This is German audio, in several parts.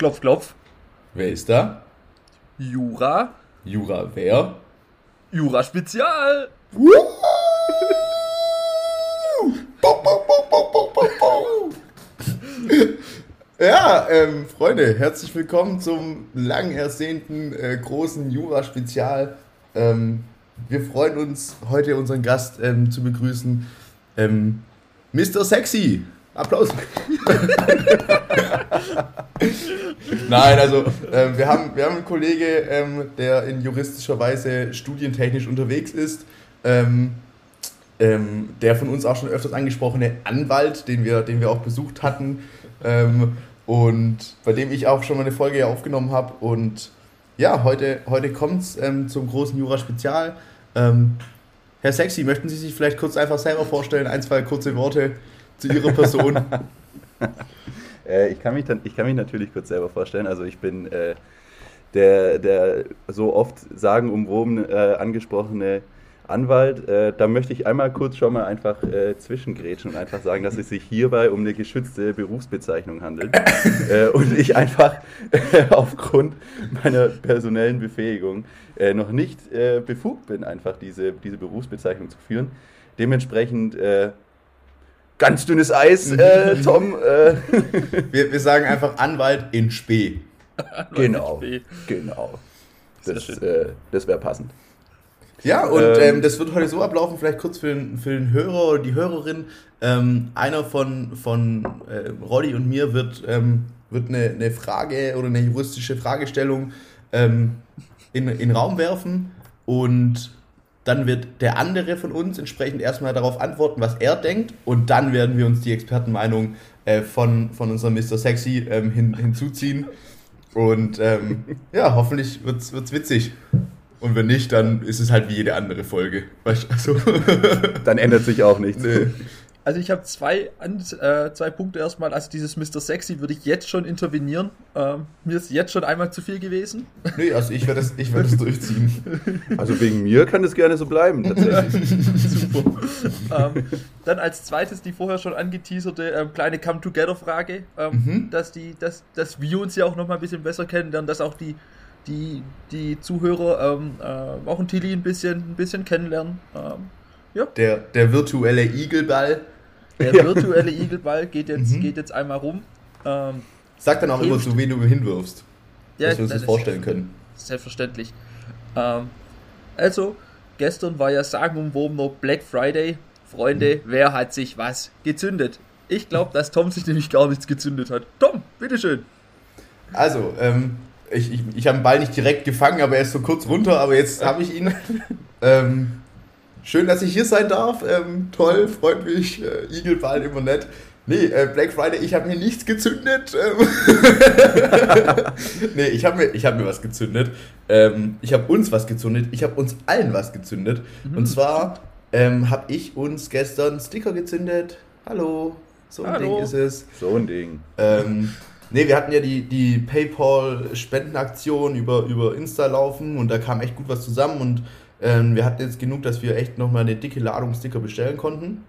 Klopf, klopf. Wer ist da? Jura. Jura wer? Jura Spezial. Ja, ähm, Freunde, herzlich willkommen zum lang ersehnten äh, großen Jura-Spezial. Ähm, wir freuen uns, heute unseren Gast ähm, zu begrüßen, ähm, Mr. Sexy. Applaus. Nein, also ähm, wir, haben, wir haben einen Kollege, ähm, der in juristischer Weise studientechnisch unterwegs ist. Ähm, ähm, der von uns auch schon öfters angesprochene Anwalt, den wir, den wir auch besucht hatten ähm, und bei dem ich auch schon mal eine Folge aufgenommen habe. Und ja, heute, heute kommt es ähm, zum großen Jura-Spezial. Herr Sexy, möchten Sie sich vielleicht kurz einfach selber vorstellen, ein, zwei kurze Worte zu Ihrer Person? äh, ich, kann mich dann, ich kann mich natürlich kurz selber vorstellen. Also ich bin äh, der, der so oft sagenumwoben äh, angesprochene Anwalt. Äh, da möchte ich einmal kurz schon mal einfach äh, zwischengrätschen und einfach sagen, dass es sich hierbei um eine geschützte Berufsbezeichnung handelt. äh, und ich einfach aufgrund meiner personellen Befähigung äh, noch nicht äh, befugt bin, einfach diese, diese Berufsbezeichnung zu führen. Dementsprechend äh, ganz dünnes Eis, Tom. wir, wir sagen einfach Anwalt in Spee. genau, genau. Das, das wäre passend. Ja, und ähm, ähm, das wird heute so ablaufen, vielleicht kurz für den, für den Hörer oder die Hörerin. Ähm, einer von, von äh, Roddy und mir wird, ähm, wird eine, eine Frage oder eine juristische Fragestellung ähm, in, in den Raum werfen und dann wird der andere von uns entsprechend erstmal darauf antworten, was er denkt und dann werden wir uns die Expertenmeinung äh, von, von unserem Mr. Sexy ähm, hin, hinzuziehen und ja, hoffentlich wird es witzig. Und wenn nicht, dann ist es halt wie jede andere Folge. Also dann ändert sich auch nichts. Nee. Also ich habe zwei, äh, zwei Punkte erstmal. Also dieses Mr. Sexy würde ich jetzt schon intervenieren. Ähm, mir ist jetzt schon einmal zu viel gewesen. Nee, also ich werde das, werd das durchziehen. Also wegen mir kann es gerne so bleiben, tatsächlich. Super. Ähm, dann als zweites die vorher schon angeteaserte ähm, kleine Come-Together-Frage, ähm, mhm. dass, dass, dass wir uns ja auch noch mal ein bisschen besser kennenlernen, dass auch die die, die Zuhörer ähm, äh, auch ein Tilly ein bisschen, ein bisschen kennenlernen. Ähm, ja. der, der virtuelle Igelball. Der virtuelle Igelball geht jetzt, mhm. geht jetzt einmal rum. Ähm, Sag dann auch hilft. immer, zu wen du hinwirfst. Ja, dass wir uns das vorstellen können. Selbstverständlich. Ähm, also, gestern war ja sagenumwobener Black Friday. Freunde, mhm. wer hat sich was gezündet? Ich glaube, dass Tom sich nämlich gar nichts gezündet hat. Tom, bitteschön. Also, ähm, ich, ich, ich habe den Ball nicht direkt gefangen, aber er ist so kurz runter, aber jetzt habe ich ihn. ähm, schön, dass ich hier sein darf. Ähm, toll, freut mich. Äh, Igelball immer nett. Nee, äh, Black Friday, ich habe mir nichts gezündet. Ähm. nee, ich habe mir, hab mir was gezündet. Ähm, ich habe uns was gezündet. Ich habe uns allen was gezündet. Mhm. Und zwar ähm, habe ich uns gestern Sticker gezündet. Hallo, so ein Hallo. Ding ist es. So ein Ding. Ähm, Nee, wir hatten ja die, die PayPal-Spendenaktion über, über Insta laufen und da kam echt gut was zusammen und ähm, wir hatten jetzt genug, dass wir echt nochmal eine dicke Ladung Sticker bestellen konnten.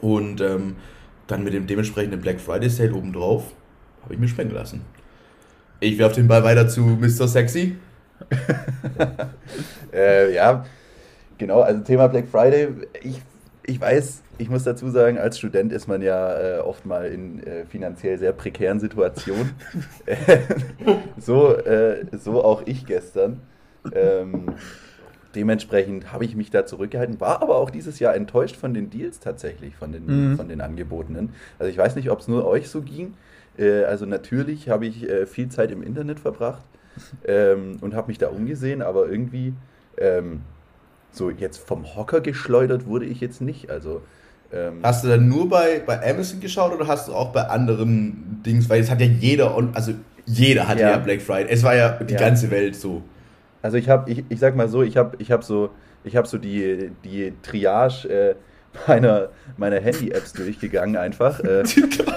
Und ähm, dann mit dem dementsprechenden Black Friday Sale obendrauf habe ich mir spenden lassen. Ich werfe den Ball weiter zu Mr. Sexy. äh, ja, genau, also Thema Black Friday. Ich, ich weiß, ich muss dazu sagen, als Student ist man ja äh, oft mal in äh, finanziell sehr prekären Situationen. so, äh, so auch ich gestern. Ähm, dementsprechend habe ich mich da zurückgehalten, war aber auch dieses Jahr enttäuscht von den Deals tatsächlich, von den, mhm. von den Angebotenen. Also ich weiß nicht, ob es nur euch so ging. Äh, also natürlich habe ich äh, viel Zeit im Internet verbracht ähm, und habe mich da umgesehen, aber irgendwie ähm, so jetzt vom Hocker geschleudert wurde ich jetzt nicht. Also ähm, hast du dann nur bei, bei Amazon geschaut oder hast du auch bei anderen Dings, weil es hat ja jeder, also jeder hatte ja, ja Black Friday. Es war ja die ja. ganze Welt so. Also ich habe, ich, ich sag mal so, ich habe ich hab so, ich habe so die, die Triage äh, meiner, meiner Handy-Apps durchgegangen einfach. Äh,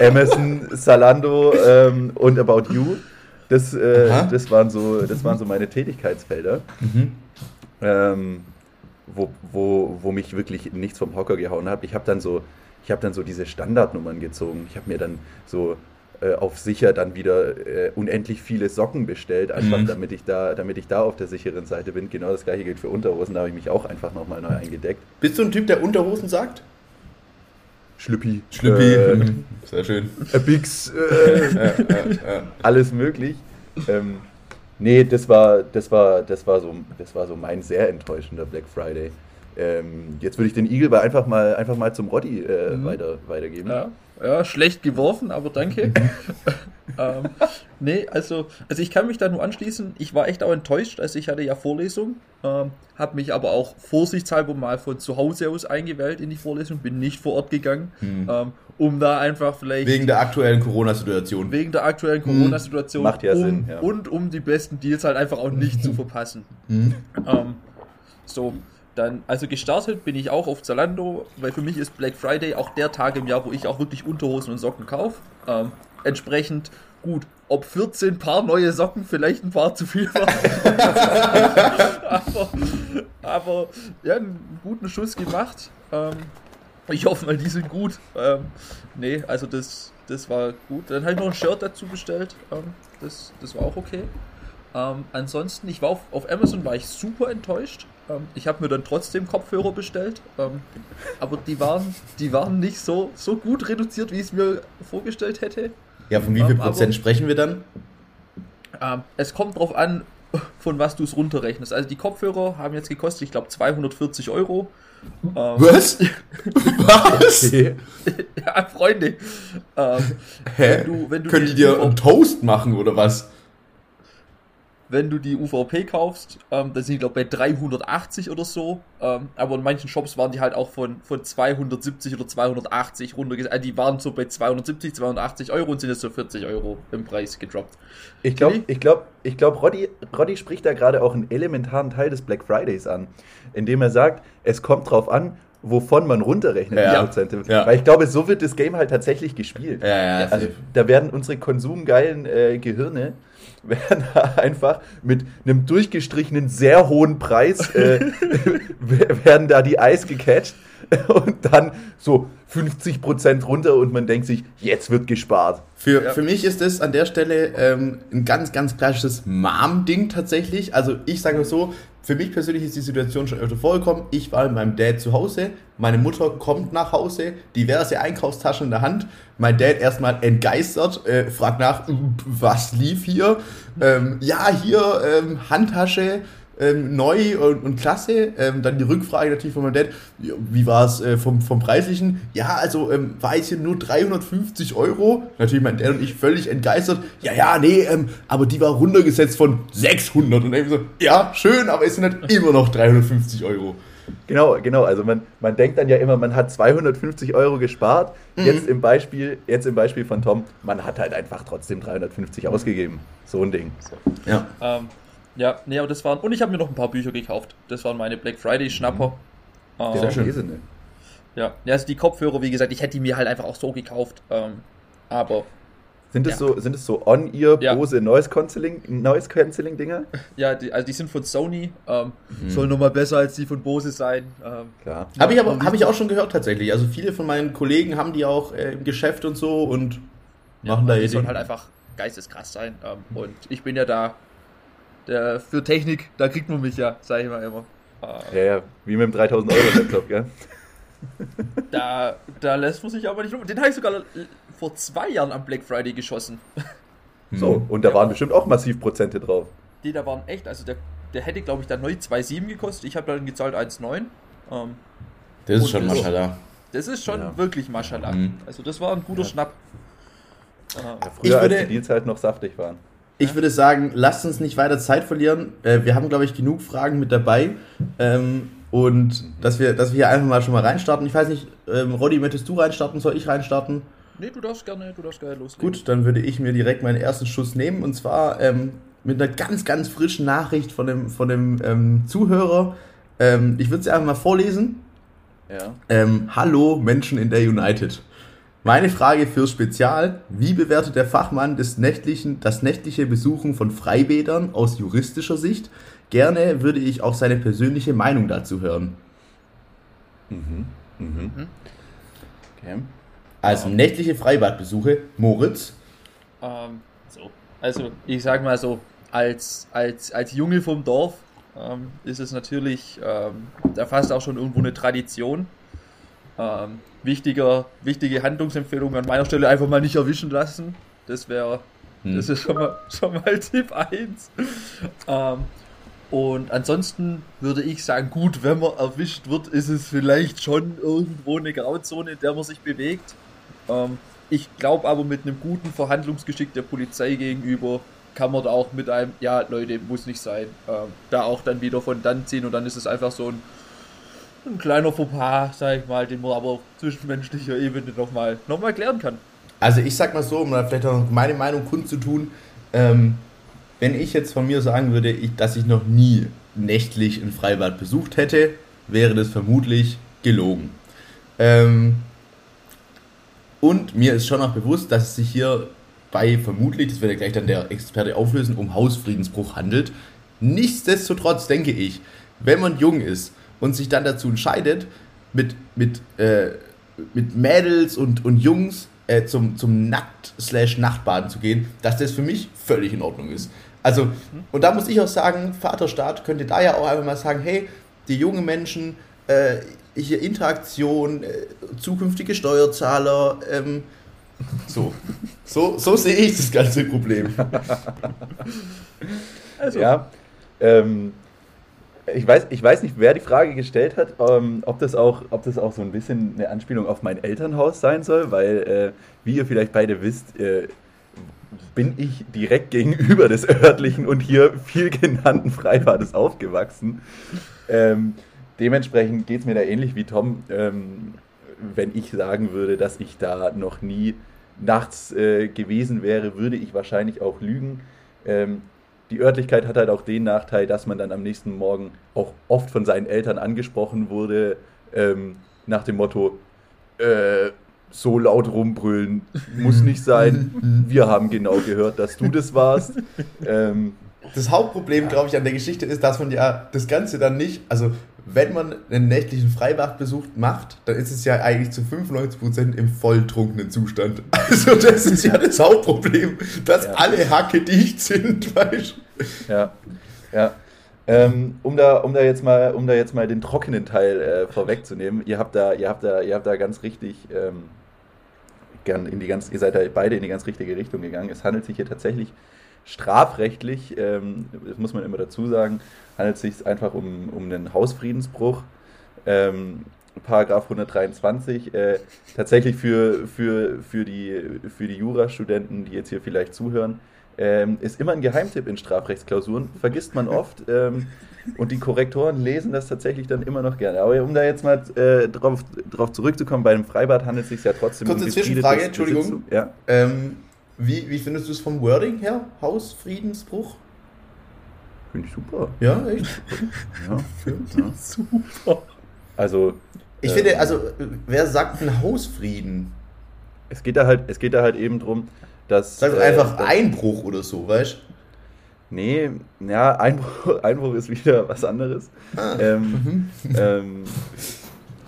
Amazon, Salando ähm, und About You. Das, äh, das, waren so, das waren so meine Tätigkeitsfelder. Mhm. Ähm, wo, wo, wo mich wirklich nichts vom Hocker gehauen hat. Ich habe dann so, ich habe dann so diese Standardnummern gezogen. Ich habe mir dann so auf sicher dann wieder äh, unendlich viele Socken bestellt, einfach mhm. damit ich da, damit ich da auf der sicheren Seite bin. Genau das gleiche gilt für Unterhosen, da habe ich mich auch einfach nochmal neu eingedeckt. Bist du ein Typ, der Unterhosen sagt? Schlüppi. Schlüppi. Äh, Sehr schön. Bix. Äh, alles möglich. Ähm, nee, das war, das war, das war so, das war so mein sehr enttäuschender Black Friday. Ähm, jetzt würde ich den Eagle einfach mal, einfach mal zum Roddy äh, mhm. weiter, weitergeben. Ja. Ja, schlecht geworfen, aber danke. ähm, nee, also, also ich kann mich da nur anschließen. Ich war echt auch enttäuscht, also ich hatte ja Vorlesung, ähm, habe mich aber auch vorsichtshalber mal von zu Hause aus eingewählt in die Vorlesung, bin nicht vor Ort gegangen, mhm. ähm, um da einfach vielleicht... Wegen der aktuellen Corona-Situation. Wegen der aktuellen mhm. Corona-Situation. Macht ja um, Sinn. Ja. Und um die besten Deals halt einfach auch nicht zu verpassen. Mhm. Ähm, so, dann, also gestartet bin ich auch auf Zalando, weil für mich ist Black Friday auch der Tag im Jahr, wo ich auch wirklich Unterhosen und Socken kaufe. Ähm, entsprechend gut, ob 14 Paar neue Socken vielleicht ein paar zu viel waren. aber, aber ja, einen guten Schuss gemacht. Ähm, ich hoffe mal, die sind gut. Ähm, nee, also das, das war gut. Dann habe ich noch ein Shirt dazu bestellt. Ähm, das, das war auch okay. Ähm, ansonsten, ich war auf, auf Amazon war ich super enttäuscht. Ähm, ich habe mir dann trotzdem Kopfhörer bestellt, ähm, aber die waren, die waren nicht so, so gut reduziert, wie ich es mir vorgestellt hätte. Ja, von wie viel ähm, Prozent aber, sprechen wir dann? Ähm, es kommt drauf an, von was du es runterrechnest. Also die Kopfhörer haben jetzt gekostet, ich glaube, 240 Euro. Was? was? ja, Freunde. Ähm, Hä? Wenn du, wenn du Können die dir einen Toast machen oder was? Wenn du die UVP kaufst, ähm, dann sind die, glaube ich, bei 380 oder so. Ähm, aber in manchen Shops waren die halt auch von, von 270 oder 280 runtergesetzt. Also die waren so bei 270, 280 Euro und sind jetzt so 40 Euro im Preis gedroppt. Ich glaube, ich glaube, ich glaube, Roddy, Roddy spricht da gerade auch einen elementaren Teil des Black Fridays an, indem er sagt, es kommt drauf an, wovon man runterrechnet, ja, die Prozente. Ja. Weil ich glaube, so wird das Game halt tatsächlich gespielt. Ja, also, da werden unsere konsumgeilen äh, Gehirne werden einfach mit einem durchgestrichenen, sehr hohen Preis äh, werden da die Eis gecatcht und dann so 50% runter und man denkt sich, jetzt wird gespart. Für, ja. für mich ist das an der Stelle ähm, ein ganz, ganz klassisches Mom-Ding tatsächlich. Also ich sage mal so, für mich persönlich ist die Situation schon öfter vorgekommen. Ich war mit meinem Dad zu Hause, meine Mutter kommt nach Hause, diverse Einkaufstaschen in der Hand. Mein Dad erstmal entgeistert, äh, fragt nach, was lief hier? Ähm, ja, hier ähm, Handtasche, ähm, neu und, und klasse. Ähm, dann die Rückfrage natürlich von meinem Dad, wie war es äh, vom, vom Preislichen? Ja, also ähm, war jetzt hier nur 350 Euro. Natürlich mein Dad und ich völlig entgeistert. Ja, ja, nee, ähm, aber die war runtergesetzt von 600. Und dann so, ja, schön, aber es sind halt immer noch 350 Euro. Genau, genau. Also man, man denkt dann ja immer, man hat 250 Euro gespart. Mhm. Jetzt, im Beispiel, jetzt im Beispiel von Tom, man hat halt einfach trotzdem 350 ausgegeben. So ein Ding. Ja. Ähm, ja, nee, aber das waren. Und ich habe mir noch ein paar Bücher gekauft. Das waren meine Black Friday-Schnapper. Mhm. Ähm, Sehr schön. Ne? Ja. ja, also die Kopfhörer, wie gesagt, ich hätte die mir halt einfach auch so gekauft. Ähm, aber. Sind es ja. so, sind es so On-Ear ja. Bose Noise Cancelling, Noise Cancelling Dinger? Ja, die, also die sind von Sony. Ähm, mhm. Sollen nochmal besser als die von Bose sein. Ähm, Klar. Habe ich aber habe ich auch schon gehört tatsächlich. Also viele von meinen Kollegen haben die auch äh, im Geschäft und so und machen da Die sollen halt einfach geisteskrass sein. Ähm, und ich bin ja da der, für Technik, da kriegt man mich ja, sage ich mal immer. Ja, ja, wie mit dem 3000 Euro Laptop, gell? Da, da lässt man sich aber nicht rum. Den habe ich sogar vor zwei Jahren am Black Friday geschossen. So, und da waren bestimmt auch massiv Prozente drauf. Die da waren echt, also der, der hätte, glaube ich, dann neu 2,7 gekostet. Ich habe dann gezahlt 1,9. Ähm, das ist schon Maschallah. Das ist schon ja. wirklich Maschallah. Mhm. Also das war ein guter ja. Schnapp. Ja, früher, ich würde, als die Deals halt noch saftig waren. Ich würde sagen, lasst uns nicht weiter Zeit verlieren. Äh, wir haben, glaube ich, genug Fragen mit dabei. Ähm, und dass wir, dass wir hier einfach mal schon mal reinstarten. Ich weiß nicht, ähm, Roddy, möchtest du reinstarten? Soll ich reinstarten? Nee, du darfst gerne, du darfst gerne loslegen. Gut, dann würde ich mir direkt meinen ersten Schuss nehmen. Und zwar ähm, mit einer ganz, ganz frischen Nachricht von dem, von dem ähm, Zuhörer. Ähm, ich würde sie einfach mal vorlesen. Ja. Hallo Menschen in der United. Meine Frage fürs Spezial: Wie bewertet der Fachmann des nächtlichen, das nächtliche Besuchen von Freibädern aus juristischer Sicht? Gerne würde ich auch seine persönliche Meinung dazu hören. Mhm. Mhm. Okay. Also nächtliche Freibadbesuche, Moritz. Ähm, so. Also, ich sag mal so, als, als, als Junge vom Dorf ähm, ist es natürlich, ähm, da fast auch schon irgendwo eine Tradition. Ähm, wichtiger, wichtige Handlungsempfehlung an meiner Stelle einfach mal nicht erwischen lassen. Das wäre, hm. das ist schon mal, schon mal Tipp 1. Ähm, und ansonsten würde ich sagen, gut, wenn man erwischt wird, ist es vielleicht schon irgendwo eine Grauzone, in der man sich bewegt. Ähm, ich glaube aber mit einem guten Verhandlungsgeschick der Polizei gegenüber kann man da auch mit einem, ja Leute, muss nicht sein, ähm, da auch dann wieder von dann ziehen und dann ist es einfach so ein, ein kleiner Fauxpas, sag ich mal, den man aber auf zwischenmenschlicher Ebene nochmal noch mal klären kann. Also ich sag mal so, um vielleicht auch meine Meinung kundzutun, ähm, wenn ich jetzt von mir sagen würde, ich, dass ich noch nie nächtlich ein Freibad besucht hätte, wäre das vermutlich gelogen. Ähm, und mir ist schon auch bewusst, dass es sich hier bei vermutlich, das wird ja gleich dann der Experte auflösen, um Hausfriedensbruch handelt. Nichtsdestotrotz denke ich, wenn man jung ist und sich dann dazu entscheidet, mit, mit, äh, mit Mädels und, und Jungs äh, zum, zum Nackt-Nachtbaden zu gehen, dass das für mich völlig in Ordnung ist. Also, und da muss ich auch sagen, Vaterstaat könnte da ja auch einfach mal sagen, hey, die jungen Menschen, äh, hier Interaktion, äh, zukünftige Steuerzahler, ähm, so. so. So sehe ich das ganze Problem. also. Ja, ähm, ich weiß, ich weiß nicht, wer die Frage gestellt hat, ähm, ob, das auch, ob das auch so ein bisschen eine Anspielung auf mein Elternhaus sein soll, weil, äh, wie ihr vielleicht beide wisst, äh, bin ich direkt gegenüber des örtlichen und hier viel genannten Freibades aufgewachsen. Ähm, dementsprechend geht es mir da ähnlich wie Tom, ähm, wenn ich sagen würde, dass ich da noch nie nachts äh, gewesen wäre, würde ich wahrscheinlich auch lügen. Ähm, die Örtlichkeit hat halt auch den Nachteil, dass man dann am nächsten Morgen auch oft von seinen Eltern angesprochen wurde, ähm, nach dem Motto, äh, so laut rumbrüllen muss nicht sein. Wir haben genau gehört, dass du das warst. Ähm, das Hauptproblem, glaube ich, an der Geschichte ist, dass man ja das Ganze dann nicht, also wenn man einen nächtlichen Freibadbesuch macht, dann ist es ja eigentlich zu 95% im volltrunkenen Zustand. Also das ist ja das Hauptproblem, dass ja. alle Hacke dicht sind, weißt Ja, ja. Ähm, um, da, um, da jetzt mal, um da jetzt mal den trockenen Teil äh, vorwegzunehmen, ihr habt da, ihr habt da, ihr habt da ganz richtig ähm, gern in die ganz, ihr seid da beide in die ganz richtige Richtung gegangen. Es handelt sich hier tatsächlich strafrechtlich, ähm, das muss man immer dazu sagen, handelt es sich einfach um, um einen Hausfriedensbruch. Ähm, Paragraph 123, äh, tatsächlich für, für, für die, für die Jurastudenten, die jetzt hier vielleicht zuhören, ähm, ist immer ein Geheimtipp in Strafrechtsklausuren, vergisst man oft. Ähm, und die Korrektoren lesen das tatsächlich dann immer noch gerne. Aber um da jetzt mal äh, drauf, drauf zurückzukommen, bei einem Freibad handelt es sich ja trotzdem Kurze um Zwischenfrage, Entschuldigung. Ja. Ähm, wie, wie findest du es vom Wording her? Hausfriedensbruch? Finde ich super. Ja, echt? ja, finde ich super. Also. Ich äh, finde, also, wer sagt ein Hausfrieden? Es geht da halt, es geht da halt eben drum, dass. Sag äh, einfach Einbruch oder so, weißt du? Nee, ja, Einbruch, Einbruch ist wieder was anderes. Ah. Ähm, mhm. ähm,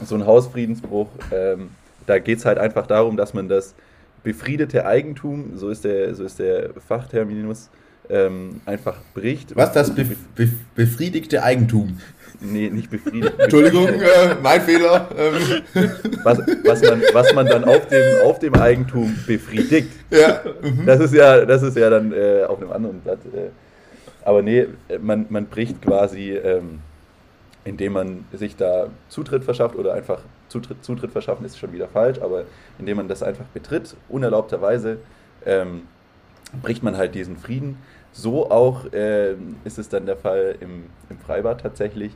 so ein Hausfriedensbruch, ähm, da geht es halt einfach darum, dass man das befriedete Eigentum, so ist der, so ist der Fachterminus, ähm, einfach bricht. Was das be be befriedigte Eigentum? Nee, nicht befriedigt. Entschuldigung, äh, mein Fehler. Ähm. Was, was, man, was man dann auf dem, auf dem Eigentum befriedigt. Ja. Mhm. Das, ist ja das ist ja dann äh, auf einem anderen Blatt. Äh. Aber nee, man, man bricht quasi, ähm, indem man sich da Zutritt verschafft oder einfach Zutritt, Zutritt verschaffen ist schon wieder falsch, aber indem man das einfach betritt, unerlaubterweise, ähm, bricht man halt diesen Frieden. So auch äh, ist es dann der Fall im, im Freibad tatsächlich.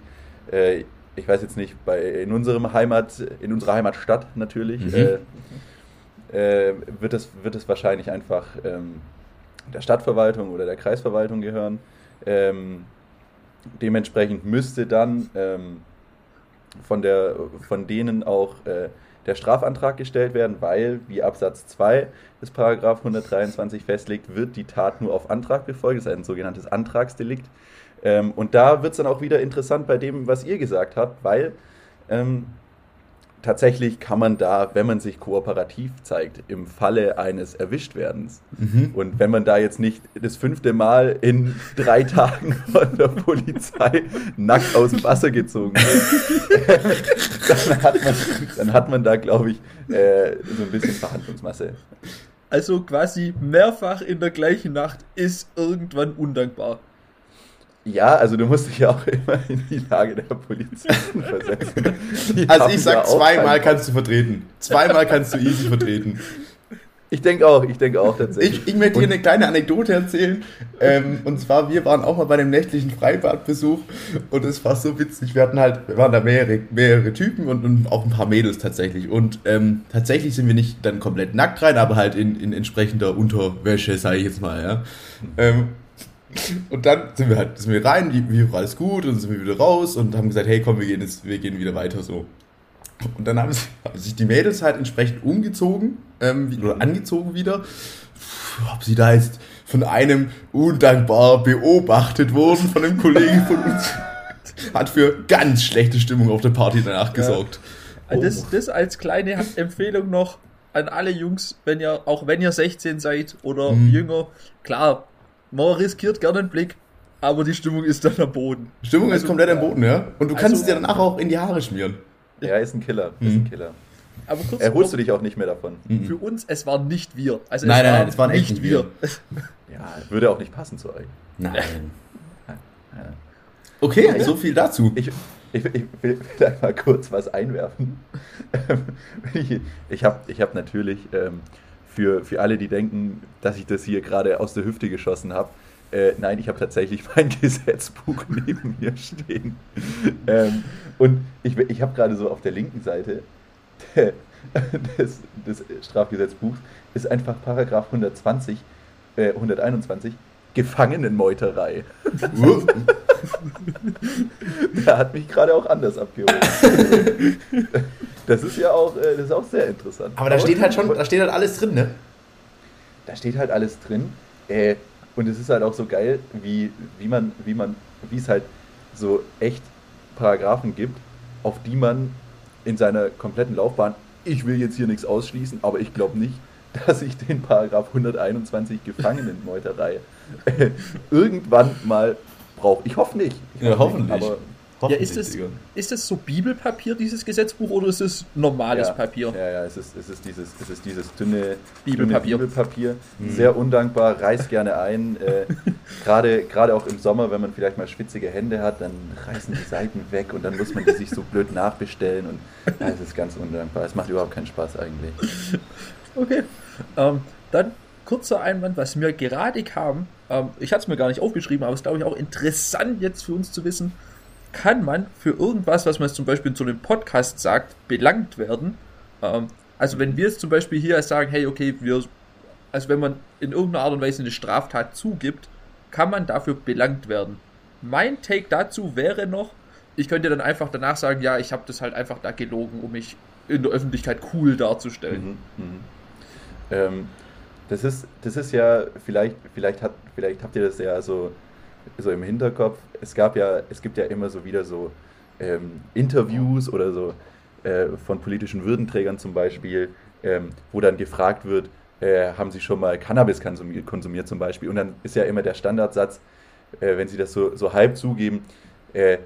Äh, ich weiß jetzt nicht, bei, in, unserem Heimat, in unserer Heimatstadt natürlich, mhm. äh, äh wird, es, wird es wahrscheinlich einfach ähm, der Stadtverwaltung oder der Kreisverwaltung gehören. Ähm, dementsprechend müsste dann ähm, von, der, von denen auch äh, der Strafantrag gestellt werden, weil, wie Absatz 2 des Paragraph 123 festlegt, wird die Tat nur auf Antrag befolgt. Das ist ein sogenanntes Antragsdelikt. Ähm, und da wird es dann auch wieder interessant bei dem, was ihr gesagt habt, weil ähm, tatsächlich kann man da, wenn man sich kooperativ zeigt, im Falle eines Erwischtwerdens mhm. und wenn man da jetzt nicht das fünfte Mal in drei Tagen von der Polizei nackt aus dem Wasser gezogen wird, dann, hat man, dann hat man da, glaube ich, äh, so ein bisschen Verhandlungsmasse. Also quasi mehrfach in der gleichen Nacht ist irgendwann undankbar. Ja, also du musst dich ja auch immer in die Lage der Polizisten versetzen. Die also ich sag, zweimal kannst du vertreten. Zweimal kannst du easy vertreten. Ich denke auch, ich denke auch tatsächlich. Ich, ich möchte hier eine kleine Anekdote erzählen. Ähm, und zwar, wir waren auch mal bei einem nächtlichen Freibadbesuch und es war so witzig. Wir hatten halt, wir waren da mehrere, mehrere Typen und, und auch ein paar Mädels tatsächlich. Und ähm, tatsächlich sind wir nicht dann komplett nackt rein, aber halt in, in entsprechender Unterwäsche, sage ich jetzt mal, ja. Ähm, und dann sind wir halt sind wir rein, wie, war alles gut, und sind wir wieder raus und haben gesagt, hey komm, wir gehen jetzt, wir gehen wieder weiter so. Und dann haben, sich die Mädels halt entsprechend umgezogen ähm, oder angezogen wieder. Ob sie da jetzt von einem undankbar beobachtet wurden, von einem Kollegen von uns, hat für ganz schlechte Stimmung auf der Party danach gesorgt. Ja. Das, das als kleine Empfehlung noch an alle Jungs, wenn ihr, auch wenn ihr 16 seid oder mhm. jünger, klar, man riskiert gerne einen Blick, aber die Stimmung ist dann am Boden. Stimmung also, ist komplett am Boden, ja. Und du also, kannst es dir danach auch in die Haare schmieren. Ja, ist ein Killer. Ist ein mhm. Killer. Aber kurz Erholst du dich auch nicht mehr davon? Mhm. Für uns, es waren nicht wir. Also nein, nein, nein, es waren nicht, nicht wir. ja, würde auch nicht passen zu euch. Nein. Okay, ja, so viel dazu. Ich, ich, ich will da mal kurz was einwerfen. ich habe ich hab natürlich ähm, für, für alle, die denken, dass ich das hier gerade aus der Hüfte geschossen habe. Äh, nein, ich habe tatsächlich mein Gesetzbuch neben mir stehen. Ähm, und ich, ich habe gerade so auf der linken Seite des, des Strafgesetzbuchs ist einfach Paragraph 120, äh, 121 Gefangenenmeuterei. Der hat mich gerade auch anders abgeholt. Das ist ja auch, äh, das ist auch sehr interessant. Aber da steht halt schon, da steht halt alles drin, ne? Da steht halt alles drin. Äh, und es ist halt auch so geil, wie, wie man, wie man, wie es halt so echt Paragraphen gibt, auf die man in seiner kompletten Laufbahn, ich will jetzt hier nichts ausschließen, aber ich glaube nicht, dass ich den Paragraph 121 Gefangenenmeuterei äh, irgendwann mal brauche. Ich hoffe nicht. Ich ja, hoffentlich. Nicht, aber ja, ist das, ist das so Bibelpapier, dieses Gesetzbuch, oder ist es normales ja, Papier? Ja, ja, es ist, es ist, dieses, es ist dieses dünne Bibelpapier. Dünne Bibelpapier. Mhm. Sehr undankbar, reißt gerne ein. Äh, Gerade gerade auch im Sommer, wenn man vielleicht mal schwitzige Hände hat, dann reißen die Seiten weg und dann muss man die sich so blöd nachbestellen. Und ja, es ist ganz undankbar. Es macht überhaupt keinen Spaß eigentlich. Okay. Ähm, dann kurzer Einwand, was mir gerade kam. Ähm, ich hatte es mir gar nicht aufgeschrieben, aber es ist, glaube ich, auch interessant jetzt für uns zu wissen kann man für irgendwas, was man zum Beispiel so einem Podcast sagt, belangt werden. Ähm, also wenn wir jetzt zum Beispiel hier sagen, hey, okay, wir, also wenn man in irgendeiner Art und Weise eine Straftat zugibt, kann man dafür belangt werden. Mein Take dazu wäre noch, ich könnte dann einfach danach sagen, ja, ich habe das halt einfach da gelogen, um mich in der Öffentlichkeit cool darzustellen. Mhm, mh. Ähm, das ist, das ist ja, vielleicht, vielleicht, hat, vielleicht habt ihr das ja so so im Hinterkopf, es gab ja, es gibt ja immer so wieder so ähm, Interviews oder so äh, von politischen Würdenträgern zum Beispiel, ähm, wo dann gefragt wird, äh, haben Sie schon mal Cannabis konsumiert, konsumiert, zum Beispiel? Und dann ist ja immer der Standardsatz, äh, wenn Sie das so, so halb zugeben, äh,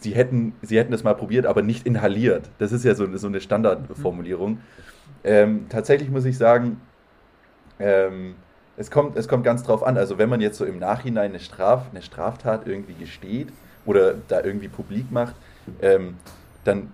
Sie hätten, Sie hätten das mal probiert, aber nicht inhaliert. Das ist ja so, so eine Standardformulierung. Ähm, tatsächlich muss ich sagen, ähm, es kommt, es kommt ganz drauf an. Also wenn man jetzt so im Nachhinein eine, Straf, eine Straftat irgendwie gesteht oder da irgendwie publik macht, ähm, dann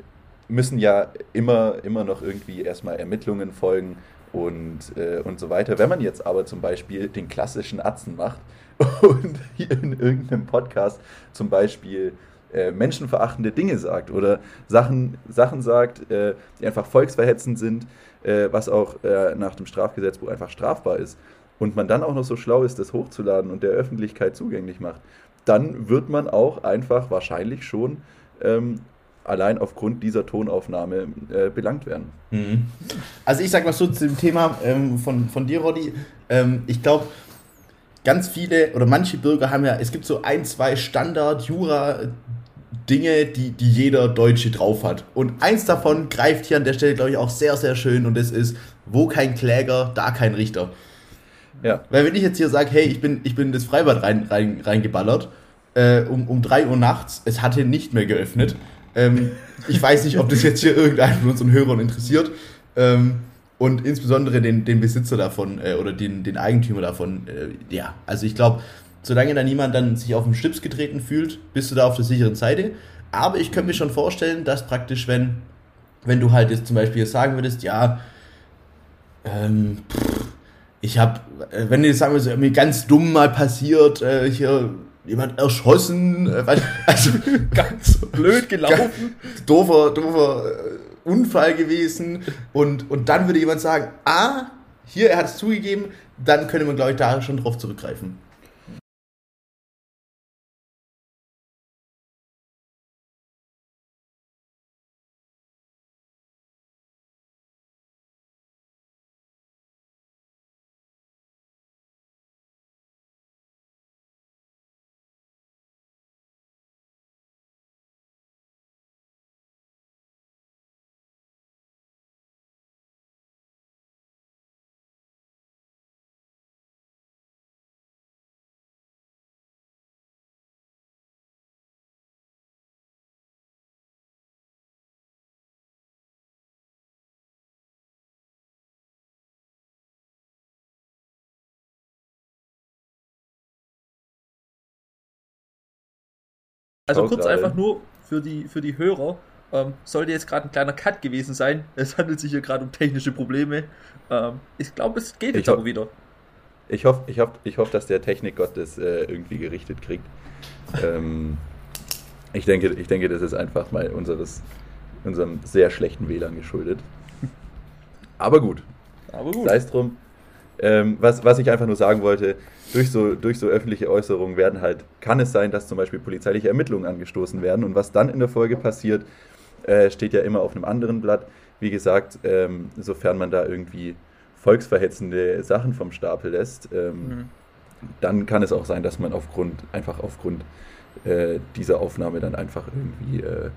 müssen ja immer, immer noch irgendwie erstmal Ermittlungen folgen und, äh, und so weiter. Wenn man jetzt aber zum Beispiel den klassischen Atzen macht und in irgendeinem Podcast zum Beispiel äh, menschenverachtende Dinge sagt oder Sachen, Sachen sagt, äh, die einfach volksverhetzend sind, äh, was auch äh, nach dem Strafgesetzbuch einfach strafbar ist, und man dann auch noch so schlau ist, das hochzuladen und der Öffentlichkeit zugänglich macht, dann wird man auch einfach wahrscheinlich schon ähm, allein aufgrund dieser Tonaufnahme äh, belangt werden. Mhm. Also ich sag mal so zu dem Thema ähm, von, von dir, Roddy, ähm, ich glaube, ganz viele oder manche Bürger haben ja, es gibt so ein, zwei Standard-Jura- Dinge, die, die jeder Deutsche drauf hat. Und eins davon greift hier an der Stelle, glaube ich, auch sehr, sehr schön und das ist, wo kein Kläger, da kein Richter. Ja. Weil wenn ich jetzt hier sage, hey, ich bin, ich bin das Freibad rein, rein, reingeballert, äh, um, um 3 Uhr nachts, es hatte nicht mehr geöffnet. Ähm, ich weiß nicht, ob das jetzt hier irgendeinen von unseren Hörern interessiert. Ähm, und insbesondere den, den Besitzer davon äh, oder den, den Eigentümer davon. Äh, ja, also ich glaube, solange da niemand dann sich auf den Schlips getreten fühlt, bist du da auf der sicheren Seite. Aber ich könnte mir schon vorstellen, dass praktisch, wenn, wenn du halt jetzt zum Beispiel sagen würdest, ja, ähm, pff, ich habe, äh, wenn du sagen würdest, mir ganz dumm mal passiert, äh, hier jemand erschossen, äh, also ganz blöd gelaufen, doofer, doofer äh, Unfall gewesen und, und dann würde jemand sagen, ah, hier, er hat es zugegeben, dann könnte man, glaube ich, da schon drauf zurückgreifen. Also kurz geil. einfach nur für die, für die Hörer. Ähm, sollte jetzt gerade ein kleiner Cut gewesen sein. Es handelt sich hier gerade um technische Probleme. Ähm, ich glaube, es geht jetzt aber wieder. Ich hoffe, ich hoff, ich hoff, dass der Technikgott das äh, irgendwie gerichtet kriegt. ähm, ich, denke, ich denke, das ist einfach mal unseres, unserem sehr schlechten WLAN geschuldet. Aber gut. Aber gut. Sei es drum. Ähm, was, was ich einfach nur sagen wollte, durch so, durch so öffentliche Äußerungen werden halt, kann es sein, dass zum Beispiel polizeiliche Ermittlungen angestoßen werden und was dann in der Folge passiert, äh, steht ja immer auf einem anderen Blatt. Wie gesagt, ähm, sofern man da irgendwie volksverhetzende Sachen vom Stapel lässt, ähm, mhm. dann kann es auch sein, dass man aufgrund, einfach aufgrund äh, dieser Aufnahme dann einfach irgendwie äh,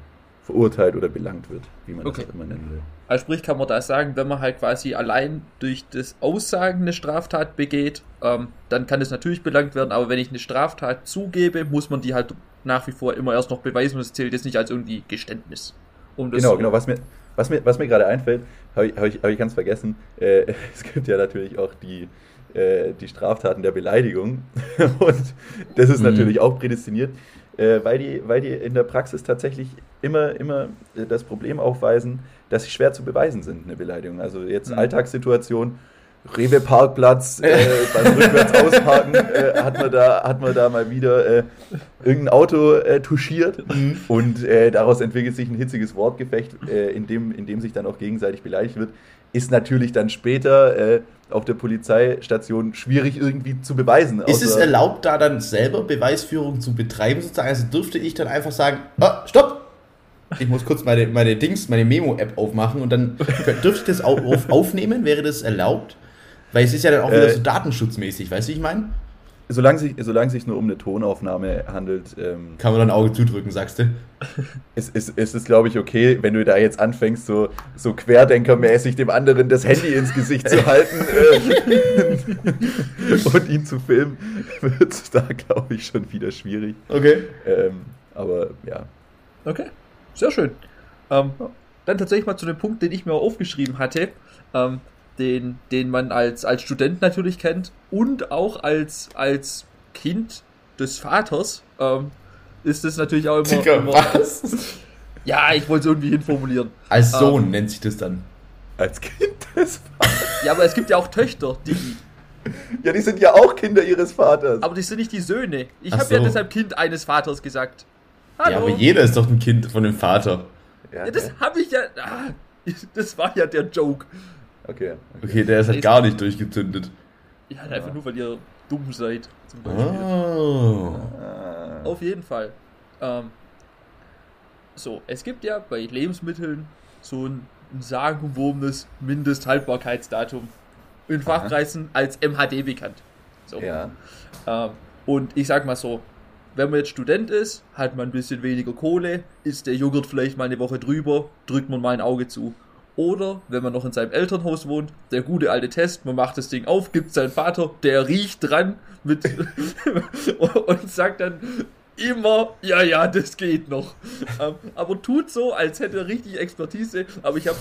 verurteilt oder belangt wird, wie man okay. das auch immer nennen will. Also sprich kann man da sagen, wenn man halt quasi allein durch das Aussagen eine Straftat begeht, ähm, dann kann es natürlich belangt werden, aber wenn ich eine Straftat zugebe, muss man die halt nach wie vor immer erst noch beweisen und es zählt jetzt nicht als irgendwie Geständnis. Um genau, genau, was mir, was mir, was mir gerade einfällt, habe ich, hab ich, hab ich ganz vergessen, äh, es gibt ja natürlich auch die, äh, die Straftaten der Beleidigung und das ist mhm. natürlich auch prädestiniert äh, weil, die, weil die in der Praxis tatsächlich immer, immer das Problem aufweisen, dass sie schwer zu beweisen sind, eine Beleidigung. Also jetzt mhm. Alltagssituation, Rewe Parkplatz, äh, beim rückwärts ausparken äh, hat, man da, hat man da mal wieder äh, irgendein Auto äh, touchiert mhm. und äh, daraus entwickelt sich ein hitziges Wortgefecht, äh, in, dem, in dem sich dann auch gegenseitig beleidigt wird ist natürlich dann später äh, auf der Polizeistation schwierig irgendwie zu beweisen. Ist es erlaubt, da dann selber Beweisführung zu betreiben sozusagen? Also dürfte ich dann einfach sagen, oh, stopp! Ich muss kurz meine, meine Dings, meine Memo-App aufmachen und dann dürfte ich das auf, aufnehmen? Wäre das erlaubt? Weil es ist ja dann auch wieder äh, so datenschutzmäßig, weißt du, wie ich meine? solange sich, solange sich nur um eine Tonaufnahme handelt. Ähm, Kann man dann ein Auge zudrücken, sagst du? Ist, ist, ist es, glaube ich, okay, wenn du da jetzt anfängst, so, so querdenkermäßig dem anderen das Handy ins Gesicht zu halten äh, und ihn zu filmen, wird es da, glaube ich, schon wieder schwierig. Okay. Ähm, aber ja. Okay, sehr schön. Ähm, dann tatsächlich mal zu dem Punkt, den ich mir aufgeschrieben hatte. Ähm, den, den man als, als Student natürlich kennt und auch als, als Kind des Vaters, ähm, ist es natürlich auch immer. Digga, immer was? Ja, ich wollte es irgendwie hinformulieren. Als Sohn ähm, nennt sich das dann. Als Kind des Vaters. Ja, aber es gibt ja auch Töchter, die. Ja, die sind ja auch Kinder ihres Vaters. Aber die sind nicht die Söhne. Ich habe so. ja deshalb Kind eines Vaters gesagt. Hallo. Ja, aber jeder ist doch ein Kind von dem Vater. Ja, ja das habe ich ja. Ah, das war ja der Joke. Okay. Okay, okay der ist halt gar nicht durchgezündet. Ja, einfach ja. nur, weil ihr dumm seid. Zum Beispiel. Oh. Auf jeden Fall. Ähm, so, es gibt ja bei Lebensmitteln so ein, ein sagenumwobenes Mindesthaltbarkeitsdatum. In Fachkreisen als MHD bekannt. So. Ja. Ähm, und ich sag mal so, wenn man jetzt Student ist, hat man ein bisschen weniger Kohle, ist der Joghurt vielleicht mal eine Woche drüber, drückt man mal ein Auge zu. Oder wenn man noch in seinem Elternhaus wohnt, der gute alte Test, man macht das Ding auf, gibt seinen Vater, der riecht dran mit und sagt dann, immer, ja, ja, das geht noch. Ähm, aber tut so, als hätte er richtig Expertise. Aber ich habe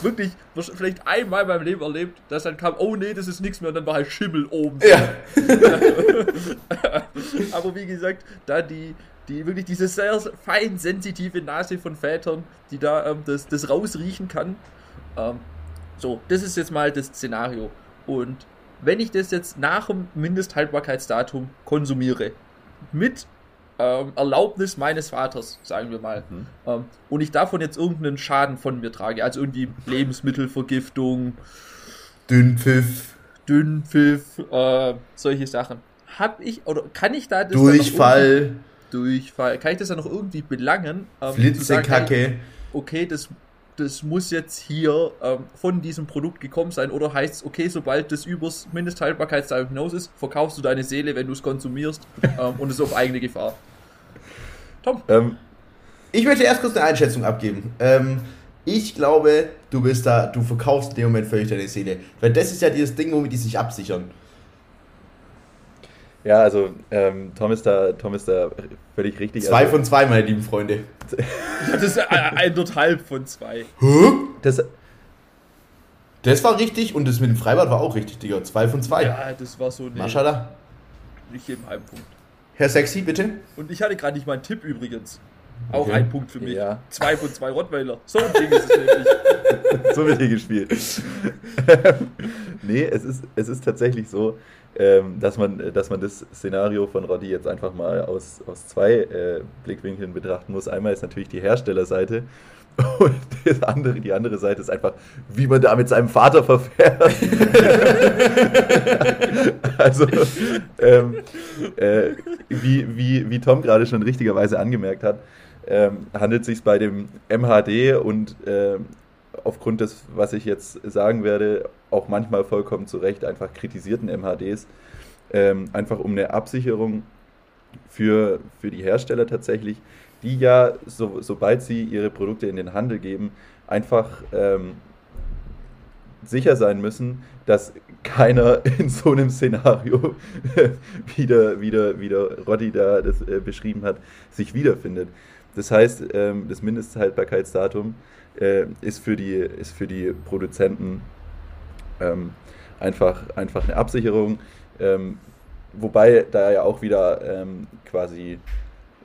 wirklich vielleicht einmal in meinem Leben erlebt, dass dann kam, oh nee, das ist nichts mehr und dann war halt Schimmel oben. Ja. aber wie gesagt, da die, die wirklich diese sehr fein sensitive Nase von Vätern, die da ähm, das, das rausriechen kann. Ähm, so, das ist jetzt mal das Szenario. Und wenn ich das jetzt nach dem Mindesthaltbarkeitsdatum konsumiere, mit ähm, Erlaubnis meines Vaters, sagen wir mal, mhm. ähm, und ich davon jetzt irgendeinen Schaden von mir trage, also irgendwie Lebensmittelvergiftung, Dünnpfiff, Dünnpfiff, äh, solche Sachen, hab ich oder kann ich da das Durchfall, Durchfall, kann ich das dann noch irgendwie belangen? Ähm, Flitzekacke. Okay, das das muss jetzt hier ähm, von diesem Produkt gekommen sein oder heißt es, okay, sobald das übers Mindesthaltbarkeitsdatum hinaus ist, verkaufst du deine Seele, wenn du es konsumierst ähm, und es auf eigene Gefahr. Tom? Ähm, ich möchte erst kurz eine Einschätzung abgeben. Ähm, ich glaube, du bist da, du verkaufst in dem Moment völlig deine Seele. Weil das ist ja dieses Ding, womit die sich absichern. Ja, also ähm, Tom, ist da, Tom ist da völlig richtig. Zwei also, von zwei, meine lieben Freunde. das ist ein dort halb von zwei. Hä? Das, das war richtig und das mit dem Freibad war auch richtig, Digga. Zwei von zwei. Ja, das war so. Nee, Maschallah. Nicht jedem einen Punkt. Herr Sexy, bitte. Und ich hatte gerade nicht meinen Tipp übrigens. Auch okay. ein Punkt für mich. Ja. Zwei von zwei Rottweiler. So ein Ding ist es nämlich. so wird hier gespielt. nee, es ist, es ist tatsächlich so, ähm, dass, man, dass man das Szenario von Roddy jetzt einfach mal aus, aus zwei äh, Blickwinkeln betrachten muss. Einmal ist natürlich die Herstellerseite und das andere, die andere Seite ist einfach, wie man da mit seinem Vater verfährt. also, ähm, äh, wie, wie, wie Tom gerade schon richtigerweise angemerkt hat, ähm, handelt es sich bei dem MHD und äh, aufgrund des, was ich jetzt sagen werde, auch manchmal vollkommen zu Recht einfach kritisierten MHDs, ähm, einfach um eine Absicherung für, für die Hersteller tatsächlich, die ja, so, sobald sie ihre Produkte in den Handel geben, einfach ähm, sicher sein müssen, dass keiner in so einem Szenario, wieder, wieder, wieder Roddy da das äh, beschrieben hat, sich wiederfindet. Das heißt, ähm, das Mindesthaltbarkeitsdatum äh, ist, für die, ist für die Produzenten ähm, einfach, einfach eine Absicherung. Ähm, wobei da ja auch wieder ähm, quasi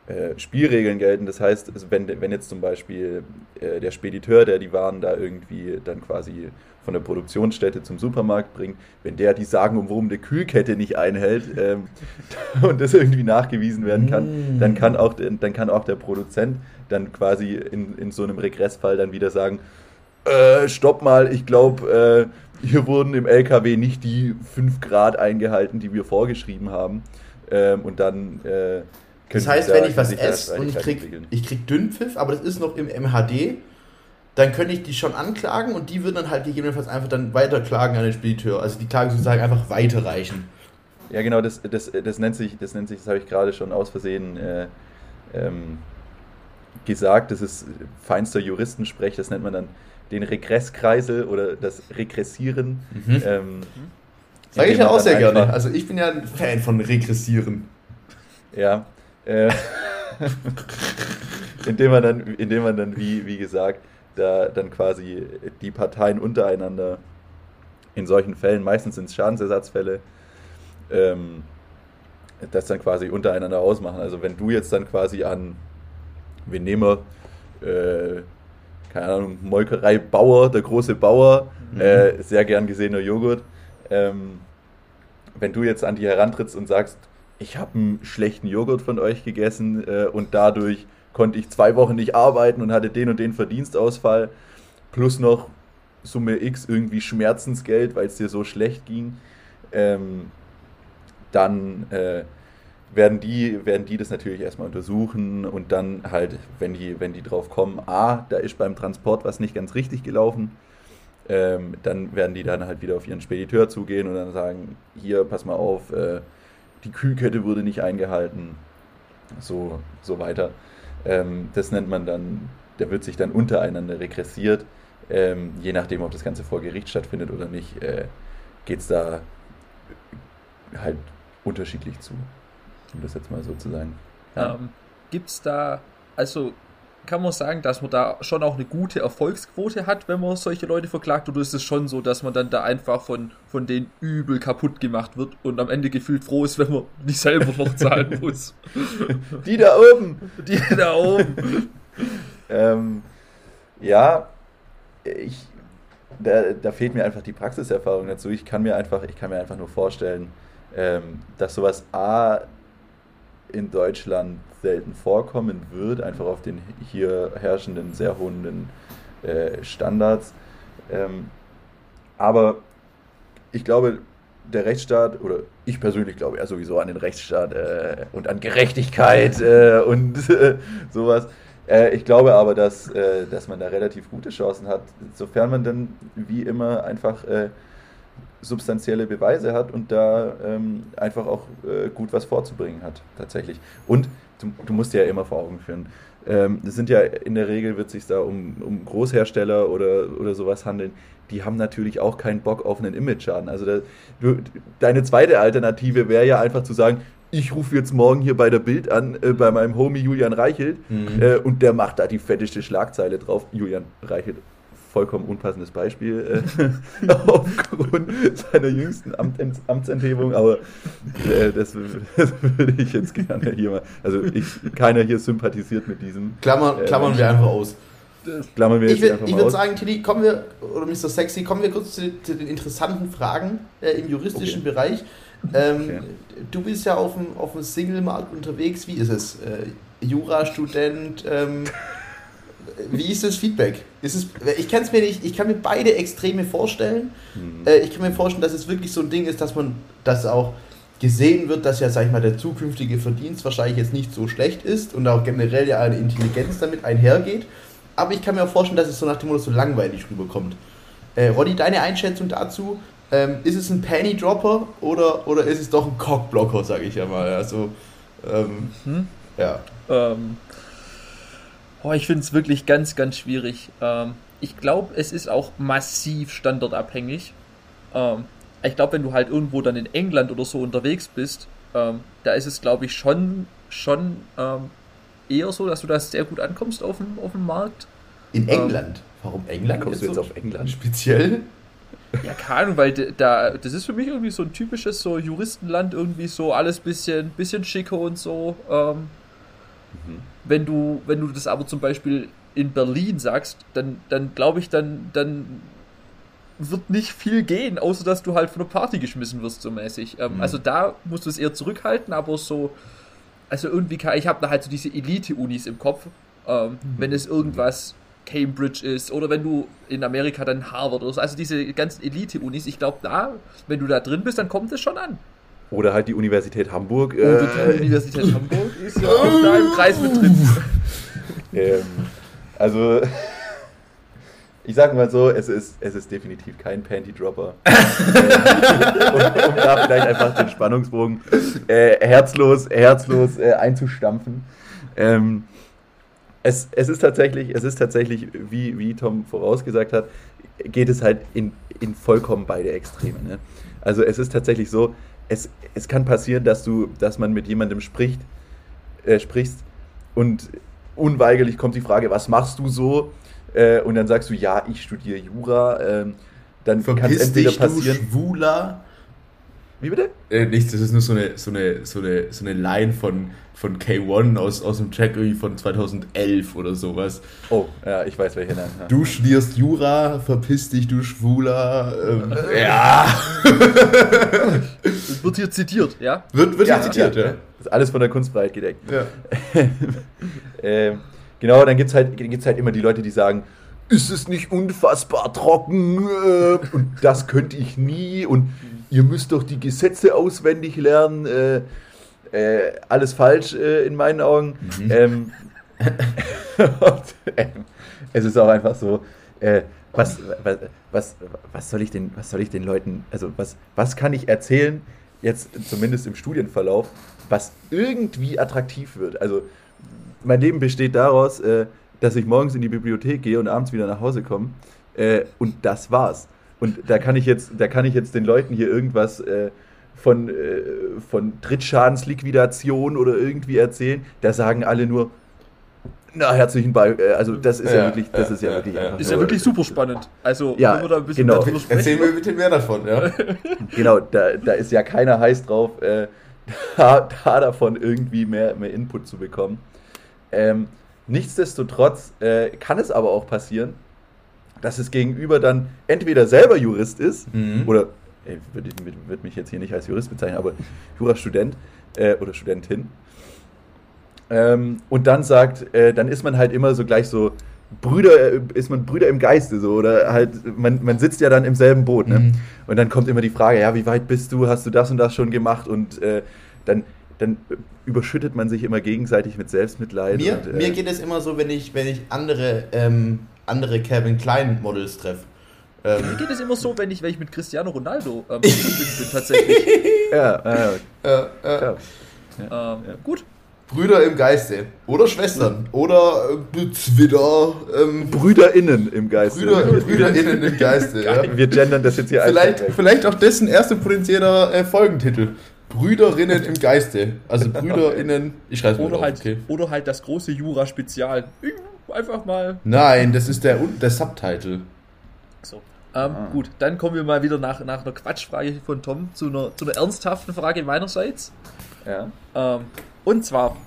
äh, Spielregeln gelten. Das heißt, wenn, wenn jetzt zum Beispiel äh, der Spediteur, der die Waren da irgendwie dann quasi von der Produktionsstätte zum Supermarkt bringt, wenn der die sagenumwobene Kühlkette nicht einhält ähm, und das irgendwie nachgewiesen werden kann, mm. dann, kann auch, dann kann auch der Produzent dann quasi in, in so einem Regressfall dann wieder sagen, äh, stopp mal, ich glaube, äh, hier wurden im LKW nicht die 5 Grad eingehalten, die wir vorgeschrieben haben. Ähm, und dann äh, Das heißt, da, wenn ich was esse und ich krieg, ich krieg Dünnpfiff, aber das ist noch im MHD, dann könnte ich die schon anklagen und die würden dann halt gegebenenfalls einfach dann weiterklagen an den Spediteur. Also die Klage sozusagen einfach weiterreichen. Ja, genau, das, das, das nennt sich, das nennt sich, das habe ich gerade schon aus Versehen äh, ähm, gesagt, das ist feinster Juristensprech, das nennt man dann den Regresskreisel oder das Regressieren. Mhm. Ähm, Sage ich ja auch sehr gerne. Also ich bin ja ein Fan von Regressieren. Ja. Äh, indem man dann, indem man dann wie, wie gesagt, da dann quasi die Parteien untereinander in solchen Fällen, meistens sind es Schadensersatzfälle, ähm, das dann quasi untereinander ausmachen. Also wenn du jetzt dann quasi an, wir nehmen, äh, keine Ahnung, Molkerei Bauer, der große Bauer, mhm. äh, sehr gern gesehener Joghurt, ähm, wenn du jetzt an die herantrittst und sagst, ich habe einen schlechten Joghurt von euch gegessen äh, und dadurch konnte ich zwei Wochen nicht arbeiten und hatte den und den Verdienstausfall, plus noch Summe X irgendwie Schmerzensgeld, weil es dir so schlecht ging, ähm, dann äh, werden, die, werden die das natürlich erstmal untersuchen und dann halt, wenn die, wenn die drauf kommen, ah, da ist beim Transport was nicht ganz richtig gelaufen, ähm, dann werden die dann halt wieder auf ihren Spediteur zugehen und dann sagen, hier, pass mal auf, äh, die Kühlkette wurde nicht eingehalten so, so weiter. Ähm, das nennt man dann, der wird sich dann untereinander regressiert. Ähm, je nachdem, ob das Ganze vor Gericht stattfindet oder nicht, äh, geht es da halt unterschiedlich zu, um das jetzt mal so zu sagen. Ja. Ähm, Gibt es da, also kann man sagen, dass man da schon auch eine gute Erfolgsquote hat, wenn man solche Leute verklagt? Oder ist es schon so, dass man dann da einfach von, von denen übel kaputt gemacht wird und am Ende gefühlt froh ist, wenn man nicht selber noch zahlen muss? Die da oben! Die da oben! ähm, ja, ich, da, da, fehlt mir einfach die Praxiserfahrung dazu. Ich kann mir einfach, ich kann mir einfach nur vorstellen, ähm, dass sowas A in Deutschland selten vorkommen wird, einfach auf den hier herrschenden sehr hohen äh, Standards. Ähm, aber ich glaube, der Rechtsstaat, oder ich persönlich glaube ja sowieso an den Rechtsstaat äh, und an Gerechtigkeit äh, und sowas. Ich glaube aber, dass, dass man da relativ gute Chancen hat, sofern man dann wie immer einfach substanzielle Beweise hat und da ähm, einfach auch äh, gut was vorzubringen hat, tatsächlich. Und du, du musst ja immer vor Augen führen. Ähm, das sind ja in der Regel wird es sich da um, um Großhersteller oder, oder sowas handeln. Die haben natürlich auch keinen Bock auf einen Image-Schaden. Also da, du, deine zweite Alternative wäre ja einfach zu sagen, ich rufe jetzt morgen hier bei der Bild an, äh, bei meinem Homie Julian Reichelt, mhm. äh, und der macht da die fetteste Schlagzeile drauf. Julian Reichelt vollkommen unpassendes Beispiel äh, aufgrund seiner jüngsten Amt, Amtsenthebung, aber äh, das, das, würde ich jetzt gerne hier mal. Also ich, keiner hier sympathisiert mit diesem. Klammern, äh, klammern wir einfach aus. Klammern wir ich will, ich würde sagen, Tilly, kommen wir, oder Mr. Sexy, kommen wir kurz zu, zu den interessanten Fragen äh, im juristischen okay. Bereich. Ähm, okay. Du bist ja auf dem, auf dem Single-Markt unterwegs. Wie ist es? Äh, Jurastudent, ähm, wie ist das Feedback? Ist es, ich kann es mir nicht, ich kann mir beide Extreme vorstellen. Mhm. Äh, ich kann mir vorstellen, dass es wirklich so ein Ding ist, dass man das auch gesehen wird, dass ja, sag ich mal, der zukünftige Verdienst wahrscheinlich jetzt nicht so schlecht ist und auch generell ja eine Intelligenz damit einhergeht. Aber ich kann mir auch vorstellen, dass es so nach dem Motto so langweilig rüberkommt. Äh, Roddy, deine Einschätzung dazu? Ähm, ist es ein Penny Dropper oder, oder ist es doch ein Cockblocker, sage ich ja mal. Also, ähm, mhm. ja. Ähm, Oh, ich finde es wirklich ganz, ganz schwierig. Ähm, ich glaube, es ist auch massiv standardabhängig. Ähm, ich glaube, wenn du halt irgendwo dann in England oder so unterwegs bist, ähm, da ist es, glaube ich, schon, schon ähm, eher so, dass du da sehr gut ankommst auf dem, auf dem Markt. In ähm, England? Warum England? Kommst du jetzt so auf England? Speziell? Ja, keine Ahnung, weil da, das ist für mich irgendwie so ein typisches so Juristenland, irgendwie so alles bisschen, bisschen schicker und so. Ähm, mhm. Wenn du, wenn du das aber zum Beispiel in Berlin sagst, dann, dann glaube ich, dann, dann wird nicht viel gehen, außer dass du halt von der Party geschmissen wirst, so mäßig. Ähm, mhm. Also da musst du es eher zurückhalten, aber so, also irgendwie, kann, ich habe da halt so diese Elite-Unis im Kopf, ähm, mhm. wenn es irgendwas Cambridge ist oder wenn du in Amerika dann Harvard oder so, also diese ganzen Elite-Unis, ich glaube da, wenn du da drin bist, dann kommt es schon an. Oder halt die Universität Hamburg. Oder äh, die Universität Hamburg ist ja auch da im Kreis mit drin. ähm, also, ich sag mal so, es ist, es ist definitiv kein Panty-Dropper. um, um, da vielleicht einfach den Spannungsbogen äh, herzlos, herzlos äh, einzustampfen. Ähm, es, es, ist tatsächlich, es ist tatsächlich, wie, wie Tom vorausgesagt hat, geht es halt in, in vollkommen beide Extreme. Ne? Also es ist tatsächlich so, es, es kann passieren, dass du, dass man mit jemandem spricht, äh, sprichst und unweigerlich kommt die Frage, was machst du so? Äh, und dann sagst du, ja, ich studiere Jura. Äh, dann kann es entweder dich, passieren. Du Schwuler. Wie bitte? Äh, nichts, das ist nur so eine, so eine, so eine, so eine Line von, von K1 aus, aus dem Track irgendwie von 2011 oder sowas. Oh, ja, ich weiß welche Line. Ja. Du studierst Jura, verpiss dich, du Schwuler. Ähm, ja. Das wird hier zitiert, ja? Wird, wird ja, hier zitiert, ja. ja. Das ist alles von der Kunstfreiheit gedeckt. Ja. ähm, genau, dann gibt es halt, gibt's halt immer die Leute, die sagen, ist es nicht unfassbar trocken äh, und das könnte ich nie und ihr müsst doch die Gesetze auswendig lernen. Äh, äh, alles falsch äh, in meinen Augen. Mhm. Ähm, und, ähm, es ist auch einfach so, äh, was, was, was, was, soll ich den, was soll ich den Leuten, also was, was kann ich erzählen, jetzt zumindest im Studienverlauf, was irgendwie attraktiv wird. Also mein Leben besteht daraus, äh, dass ich morgens in die Bibliothek gehe und abends wieder nach Hause komme. Äh, und das war's. Und da kann ich jetzt, da kann ich jetzt den Leuten hier irgendwas äh, von, äh, von Drittschadensliquidation oder irgendwie erzählen. Da sagen alle nur, na, herzlichen Dank. Äh, also das ist ja, ja wirklich, das ist ja, ja wirklich ja, Ist ja wirklich super spannend. Also ja, wenn wir da ein bisschen genau. darüber sprechen. Erzähl mir bitte mehr davon, ja. genau, da, da ist ja keiner heiß drauf, äh, da, da, davon irgendwie mehr, mehr Input zu bekommen. Ähm, nichtsdestotrotz äh, kann es aber auch passieren, dass es gegenüber dann entweder selber Jurist ist mhm. oder äh, würde würd mich jetzt hier nicht als Jurist bezeichnen, aber Jurastudent äh, oder Studentin. Ähm, und dann sagt, äh, dann ist man halt immer so gleich so Brüder, äh, ist man Brüder im Geiste so oder halt, man, man sitzt ja dann im selben Boot. Ne? Mhm. Und dann kommt immer die Frage, ja, wie weit bist du, hast du das und das schon gemacht und äh, dann dann überschüttet man sich immer gegenseitig mit Selbstmitleid. Mir, und, äh, mir geht es immer so, wenn ich, wenn ich andere, ähm, andere Calvin Klein Models treffe. Ähm, mir geht es immer so, wenn ich, wenn ich mit Cristiano Ronaldo ähm, bin, tatsächlich. ja, äh, äh, ja. ja. Ähm, gut. Brüder im Geiste. Oder Schwestern. Oder äh, Zwitter. Ähm, BrüderInnen im Geiste. Brüder, BrüderInnen im Geiste. ja. Wir gendern das jetzt hier vielleicht, vielleicht auch dessen erster potenzieller äh, Folgentitel. Brüderinnen im Geiste. Also Brüderinnen. Ich schreibe oder, halt, okay. oder halt das große Jura-Spezial. Einfach mal. Nein, das ist der, der Subtitle. So. Ähm, ah. Gut, dann kommen wir mal wieder nach, nach einer Quatschfrage von Tom zu einer, zu einer ernsthaften Frage meinerseits. Ja. Ähm, und zwar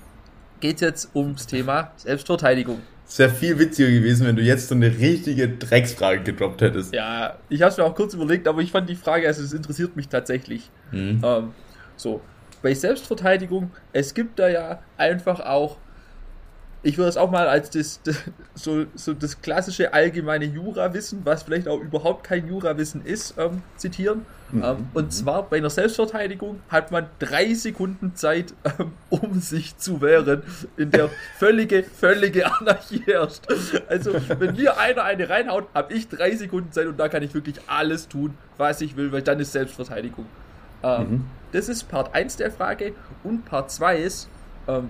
geht es jetzt ums Thema Selbstverteidigung. Es wäre viel witziger gewesen, wenn du jetzt so eine richtige Drecksfrage gedroppt hättest. Ja, ich habe es mir auch kurz überlegt, aber ich fand die Frage, also es interessiert mich tatsächlich. Mhm. Ähm, so, bei Selbstverteidigung, es gibt da ja einfach auch, ich würde es auch mal als das, das, so, so das klassische allgemeine Jurawissen, was vielleicht auch überhaupt kein Jurawissen ist, ähm, zitieren. Mhm. Ähm, und mhm. zwar bei einer Selbstverteidigung hat man drei Sekunden Zeit, ähm, um sich zu wehren, in der völlige, völlige Anarchie herrscht. Also, wenn mir einer eine reinhaut, habe ich drei Sekunden Zeit und da kann ich wirklich alles tun, was ich will, weil dann ist Selbstverteidigung. Ähm, mhm. Das ist Part 1 der Frage. Und Part 2 ist, ähm,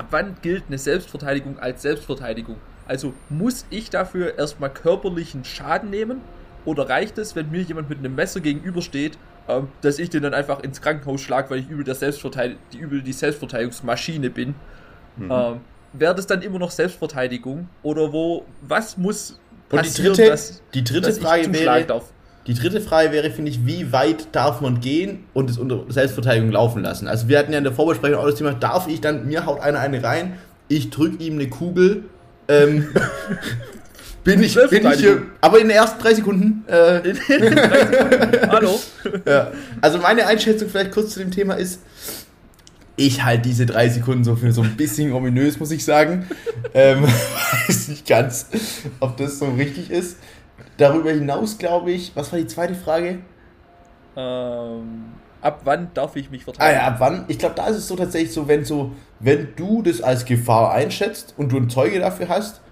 ab wann gilt eine Selbstverteidigung als Selbstverteidigung? Also muss ich dafür erstmal körperlichen Schaden nehmen? Oder reicht es, wenn mir jemand mit einem Messer gegenübersteht, ähm, dass ich den dann einfach ins Krankenhaus schlage, weil ich übel, die, übel die Selbstverteidigungsmaschine bin? Mhm. Ähm, Wäre das dann immer noch Selbstverteidigung? Oder wo, was muss passieren, Und die dritte, dass, die dritte dass Frage wäre, darf? Die dritte Frage wäre, finde ich, wie weit darf man gehen und es unter Selbstverteidigung laufen lassen? Also wir hatten ja in der Vorbesprechung auch das Thema, darf ich dann, mir haut einer eine rein, ich drücke ihm eine Kugel, ähm, bin ich, bin ich hier, aber in den ersten drei Sekunden. Äh, in den drei Sekunden. Hallo. ja. Also meine Einschätzung vielleicht kurz zu dem Thema ist, ich halte diese drei Sekunden so für so ein bisschen ominös, muss ich sagen. ähm, weiß nicht ganz, ob das so richtig ist. Darüber hinaus glaube ich, was war die zweite Frage? Ähm, ab wann darf ich mich verteidigen? Ah ja, ab wann? Ich glaube, da ist es so tatsächlich so, wenn so, wenn du das als Gefahr einschätzt und du einen Zeuge dafür hast,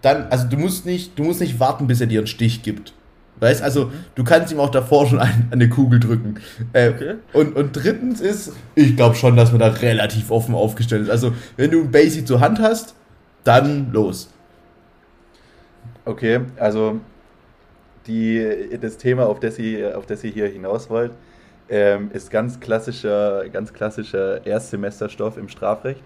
dann, also du musst nicht, du musst nicht warten, bis er dir einen Stich gibt. Weißt, also mhm. du kannst ihm auch davor schon ein, eine Kugel drücken. Äh, okay. und, und drittens ist, ich glaube schon, dass man da relativ offen aufgestellt ist. Also wenn du ein Basic zur Hand hast, dann los. Okay, also die, das Thema, auf das ihr, auf das ihr hier hinaus wollt, ähm, ist ganz klassischer, ganz klassischer Erstsemesterstoff im Strafrecht.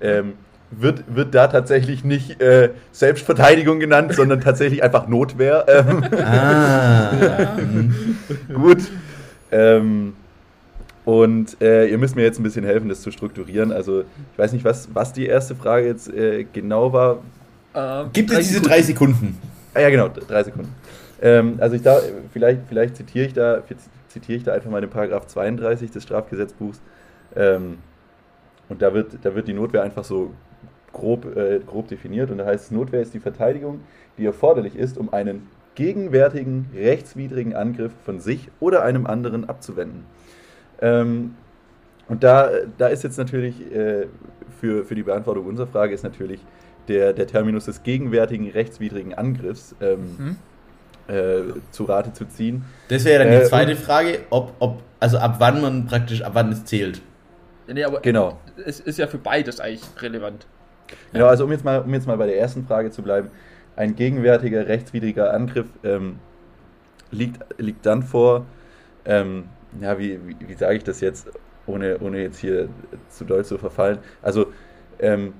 Ähm, wird, wird da tatsächlich nicht äh, Selbstverteidigung genannt, sondern tatsächlich einfach Notwehr. Ähm, ah. Gut. Ähm, und äh, ihr müsst mir jetzt ein bisschen helfen, das zu strukturieren. Also ich weiß nicht, was, was die erste Frage jetzt äh, genau war. Ähm, Gibt es diese Sekunden. drei Sekunden? Ah ja, genau, drei Sekunden. Ähm, also ich da, vielleicht, vielleicht zitiere ich da, zitiere ich da einfach mal den Paragraph 32 des Strafgesetzbuchs. Ähm, und da wird, da wird die Notwehr einfach so grob, äh, grob definiert. Und da heißt es, Notwehr ist die Verteidigung, die erforderlich ist, um einen gegenwärtigen rechtswidrigen Angriff von sich oder einem anderen abzuwenden. Ähm, und da, da ist jetzt natürlich äh, für, für die Beantwortung unserer Frage ist natürlich der, der Terminus des gegenwärtigen rechtswidrigen Angriffs. Ähm, mhm äh, zu Rate zu ziehen. Das wäre dann die äh, zweite Frage, ob, ob, also ab wann man praktisch, ab wann es zählt. Nee, aber genau. es ist ja für beides eigentlich relevant. Genau, also um jetzt mal, um jetzt mal bei der ersten Frage zu bleiben, ein gegenwärtiger rechtswidriger Angriff ähm, liegt, liegt dann vor, ähm, ja, wie, wie, wie sage ich das jetzt, ohne, ohne jetzt hier zu doll zu verfallen. Also, ähm,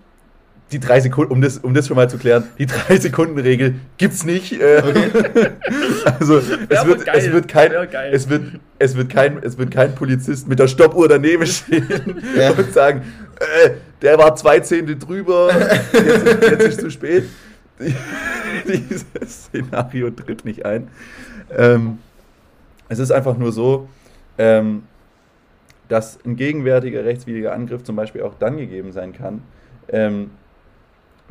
die drei Sekunden, um das, um das schon mal zu klären, die drei Sekunden Regel gibt's nicht. Äh, okay. also es wird, es wird kein, es wird, es wird kein, es wird kein Polizist mit der Stoppuhr daneben stehen ja. und sagen, äh, der war zwei Zehnte drüber, jetzt, ist, jetzt ist zu spät. Dieses Szenario tritt nicht ein. Ähm, es ist einfach nur so, ähm, dass ein gegenwärtiger rechtswidriger Angriff zum Beispiel auch dann gegeben sein kann, ähm,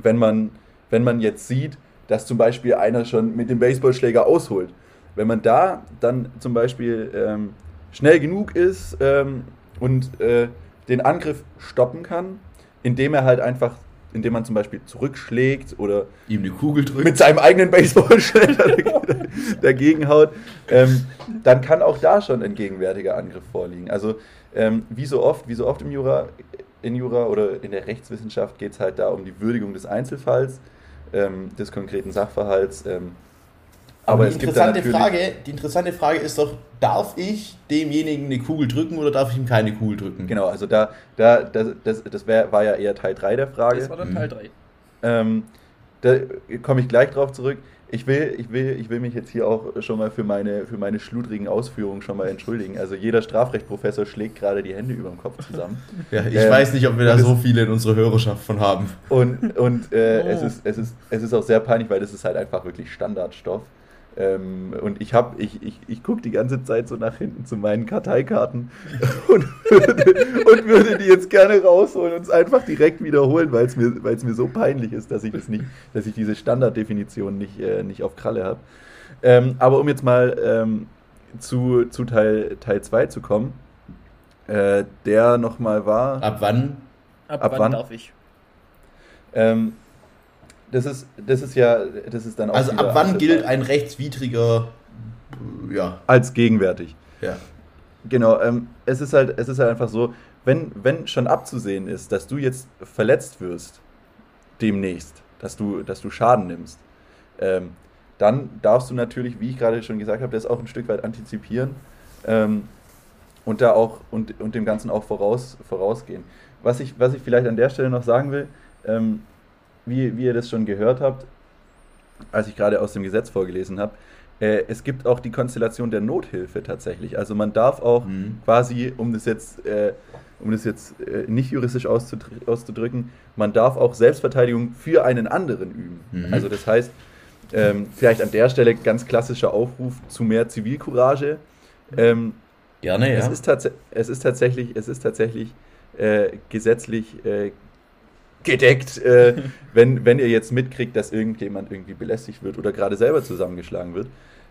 wenn, man, wenn man jetzt sieht, dass zum Beispiel einer schon mit dem Baseballschläger ausholt. Wenn man da dann zum Beispiel ähm, schnell genug ist ähm, und äh, den Angriff stoppen kann, indem er halt einfach, indem man zum Beispiel zurückschlägt oder ihm eine Kugel drückt, mit seinem eigenen Baseballschläger dagegen haut, ähm, dann kann auch da schon ein gegenwärtiger Angriff vorliegen. Also ähm, wie so oft, wie so oft im Jura, in Jura oder in der Rechtswissenschaft geht es halt da um die Würdigung des Einzelfalls, ähm, des konkreten Sachverhalts. Ähm, aber, aber die, interessante Frage, die interessante Frage ist doch, darf ich demjenigen eine Kugel drücken oder darf ich ihm keine Kugel drücken? Genau, also da, da das, das, das wär, war ja eher Teil 3 der Frage. Das war dann Teil 3. Ähm, da komme ich gleich drauf zurück. Ich will, ich, will, ich will mich jetzt hier auch schon mal für meine, für meine schludrigen Ausführungen schon mal entschuldigen. Also jeder Strafrechtprofessor schlägt gerade die Hände über dem Kopf zusammen. ja, ich ähm, weiß nicht, ob wir da so viele in unserer Hörerschaft von haben. Und, und äh, oh. es, ist, es, ist, es ist auch sehr peinlich, weil das ist halt einfach wirklich Standardstoff. Ähm, und ich habe, ich, ich, ich gucke die ganze Zeit so nach hinten zu meinen Karteikarten und würde, und würde die jetzt gerne rausholen und es einfach direkt wiederholen, weil es mir, mir so peinlich ist, dass ich das nicht, dass ich diese Standarddefinition nicht, äh, nicht auf Kralle habe. Ähm, aber um jetzt mal ähm, zu, zu Teil 2 Teil zu kommen, äh, der nochmal war. Ab wann? Ab, ab wann, wann darf ich? Ähm, das ist, das ist ja, das ist dann auch. Also ab wann gilt ein rechtswidriger, ja. Als gegenwärtig. Ja. Genau, ähm, es ist halt, es ist halt einfach so, wenn, wenn schon abzusehen ist, dass du jetzt verletzt wirst, demnächst, dass du, dass du Schaden nimmst, ähm, dann darfst du natürlich, wie ich gerade schon gesagt habe, das auch ein Stück weit antizipieren ähm, und da auch und, und dem Ganzen auch voraus, vorausgehen. Was ich, was ich vielleicht an der Stelle noch sagen will, ähm, wie, wie ihr das schon gehört habt, als ich gerade aus dem Gesetz vorgelesen habe, äh, es gibt auch die Konstellation der Nothilfe tatsächlich. Also man darf auch mhm. quasi, um das jetzt, äh, um das jetzt äh, nicht juristisch auszudrücken, man darf auch Selbstverteidigung für einen anderen üben. Mhm. Also das heißt, ähm, vielleicht an der Stelle ganz klassischer Aufruf zu mehr Zivilcourage. Ähm, Gerne, ja. Es ist, es ist tatsächlich, es ist tatsächlich äh, gesetzlich äh, gedeckt, äh, wenn, wenn ihr jetzt mitkriegt, dass irgendjemand irgendwie belästigt wird oder gerade selber zusammengeschlagen wird,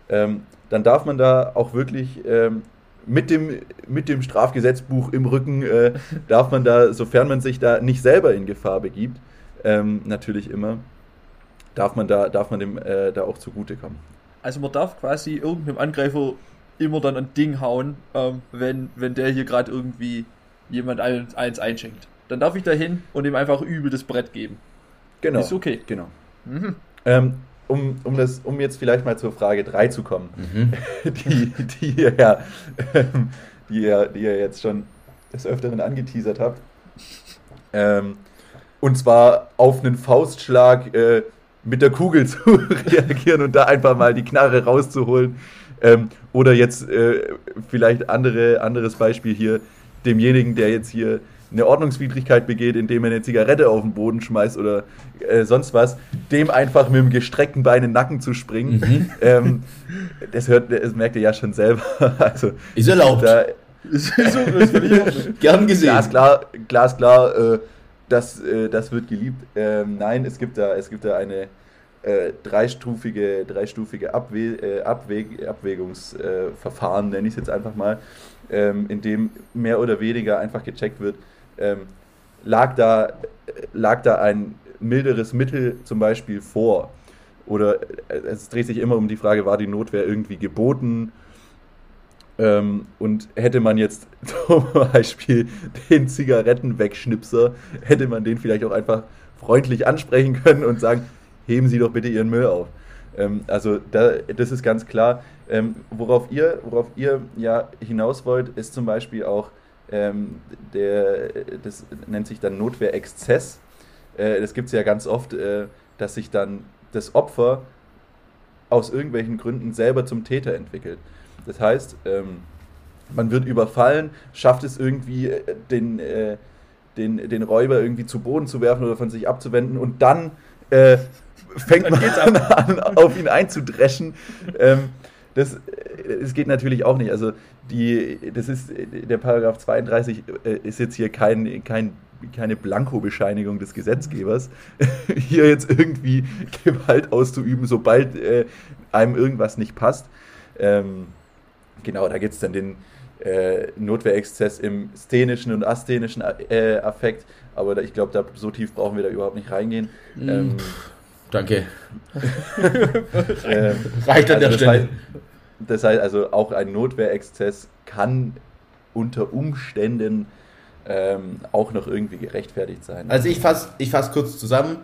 ähm, dann darf man da auch wirklich ähm, mit, dem, mit dem Strafgesetzbuch im Rücken, äh, darf man da, sofern man sich da nicht selber in Gefahr begibt, ähm, natürlich immer, darf man da, darf man dem äh, da auch zugutekommen. Also man darf quasi irgendeinem Angreifer immer dann ein Ding hauen, ähm, wenn, wenn der hier gerade irgendwie jemand eins, eins einschenkt dann darf ich da hin und ihm einfach übel das Brett geben. Genau. Ist okay. Genau. Mhm. Ähm, um, um, das, um jetzt vielleicht mal zur Frage 3 zu kommen, mhm. die, die, ihr ja, ähm, die, ihr, die ihr jetzt schon des Öfteren angeteasert habt. Ähm, und zwar auf einen Faustschlag äh, mit der Kugel zu reagieren und da einfach mal die Knarre rauszuholen. Ähm, oder jetzt äh, vielleicht andere, anderes Beispiel hier, demjenigen, der jetzt hier eine Ordnungswidrigkeit begeht, indem er eine Zigarette auf den Boden schmeißt oder äh, sonst was, dem einfach mit dem gestreckten Bein in den Nacken zu springen. Mhm. Ähm, das, hört, das merkt ihr ja schon selber. also, ist erlaubt. Da, ist, ist, ist Gern gesehen. Glasklar, glasklar äh, das, äh, das wird geliebt. Ähm, nein, es gibt da, es gibt da eine äh, dreistufige, dreistufige Abwe äh, Abwäg Abwägungsverfahren, nenne ich es jetzt einfach mal, ähm, in dem mehr oder weniger einfach gecheckt wird, ähm, lag, da, lag da ein milderes Mittel zum Beispiel vor. oder äh, es dreht sich immer um die Frage, war die Notwehr irgendwie geboten? Ähm, und hätte man jetzt zum Beispiel den Zigarettenwegschnipser, hätte man den vielleicht auch einfach freundlich ansprechen können und sagen, heben Sie doch bitte Ihren Müll auf. Ähm, also da, das ist ganz klar. Ähm, worauf, ihr, worauf ihr ja hinaus wollt, ist zum Beispiel auch, ähm, der, das nennt sich dann Notwehrexzess. Äh, das gibt es ja ganz oft, äh, dass sich dann das Opfer aus irgendwelchen Gründen selber zum Täter entwickelt. Das heißt, ähm, man wird überfallen, schafft es irgendwie, äh, den, äh, den, den Räuber irgendwie zu Boden zu werfen oder von sich abzuwenden und dann äh, fängt dann man an, auf ihn einzudreschen. Ähm, das, das geht natürlich auch nicht. Also die, das ist der Paragraph 32 äh, ist jetzt hier kein, kein keine Blankobescheinigung des Gesetzgebers, hier jetzt irgendwie Gewalt auszuüben, sobald äh, einem irgendwas nicht passt. Ähm, genau, da gibt es dann den äh, Notwehrexzess im szenischen und asthenischen äh, Affekt, aber da, ich glaube, da, so tief brauchen wir da überhaupt nicht reingehen. Mm. Ähm, Danke. ähm, Reicht an also der Stelle. Heißt, das heißt also, auch ein Notwehrexzess kann unter Umständen ähm, auch noch irgendwie gerechtfertigt sein. Also ich fasse ich fass kurz zusammen.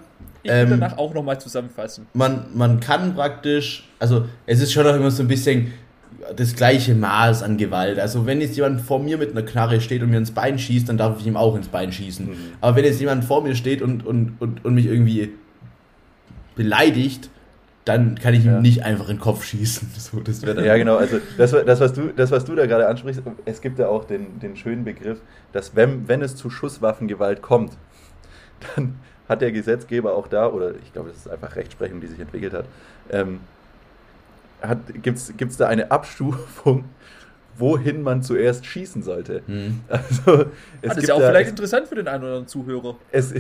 Ich will ähm, danach auch nochmal zusammenfassen. Man, man kann praktisch, also es ist schon auch immer so ein bisschen das gleiche Maß an Gewalt. Also wenn jetzt jemand vor mir mit einer Knarre steht und mir ins Bein schießt, dann darf ich ihm auch ins Bein schießen. Mhm. Aber wenn jetzt jemand vor mir steht und, und, und, und mich irgendwie beleidigt, dann kann ich ihm ja. nicht einfach in den Kopf schießen. So, das ja, genau. Also das, das, was du, das, was du da gerade ansprichst, es gibt ja auch den, den schönen Begriff, dass wenn, wenn es zu Schusswaffengewalt kommt, dann hat der Gesetzgeber auch da, oder ich glaube, das ist einfach Rechtsprechung, die sich entwickelt hat, ähm, gibt es da eine Abstufung, wohin man zuerst schießen sollte. Hm. Also, es das ist ja auch da, vielleicht interessant für den einen oder anderen Zuhörer. Es,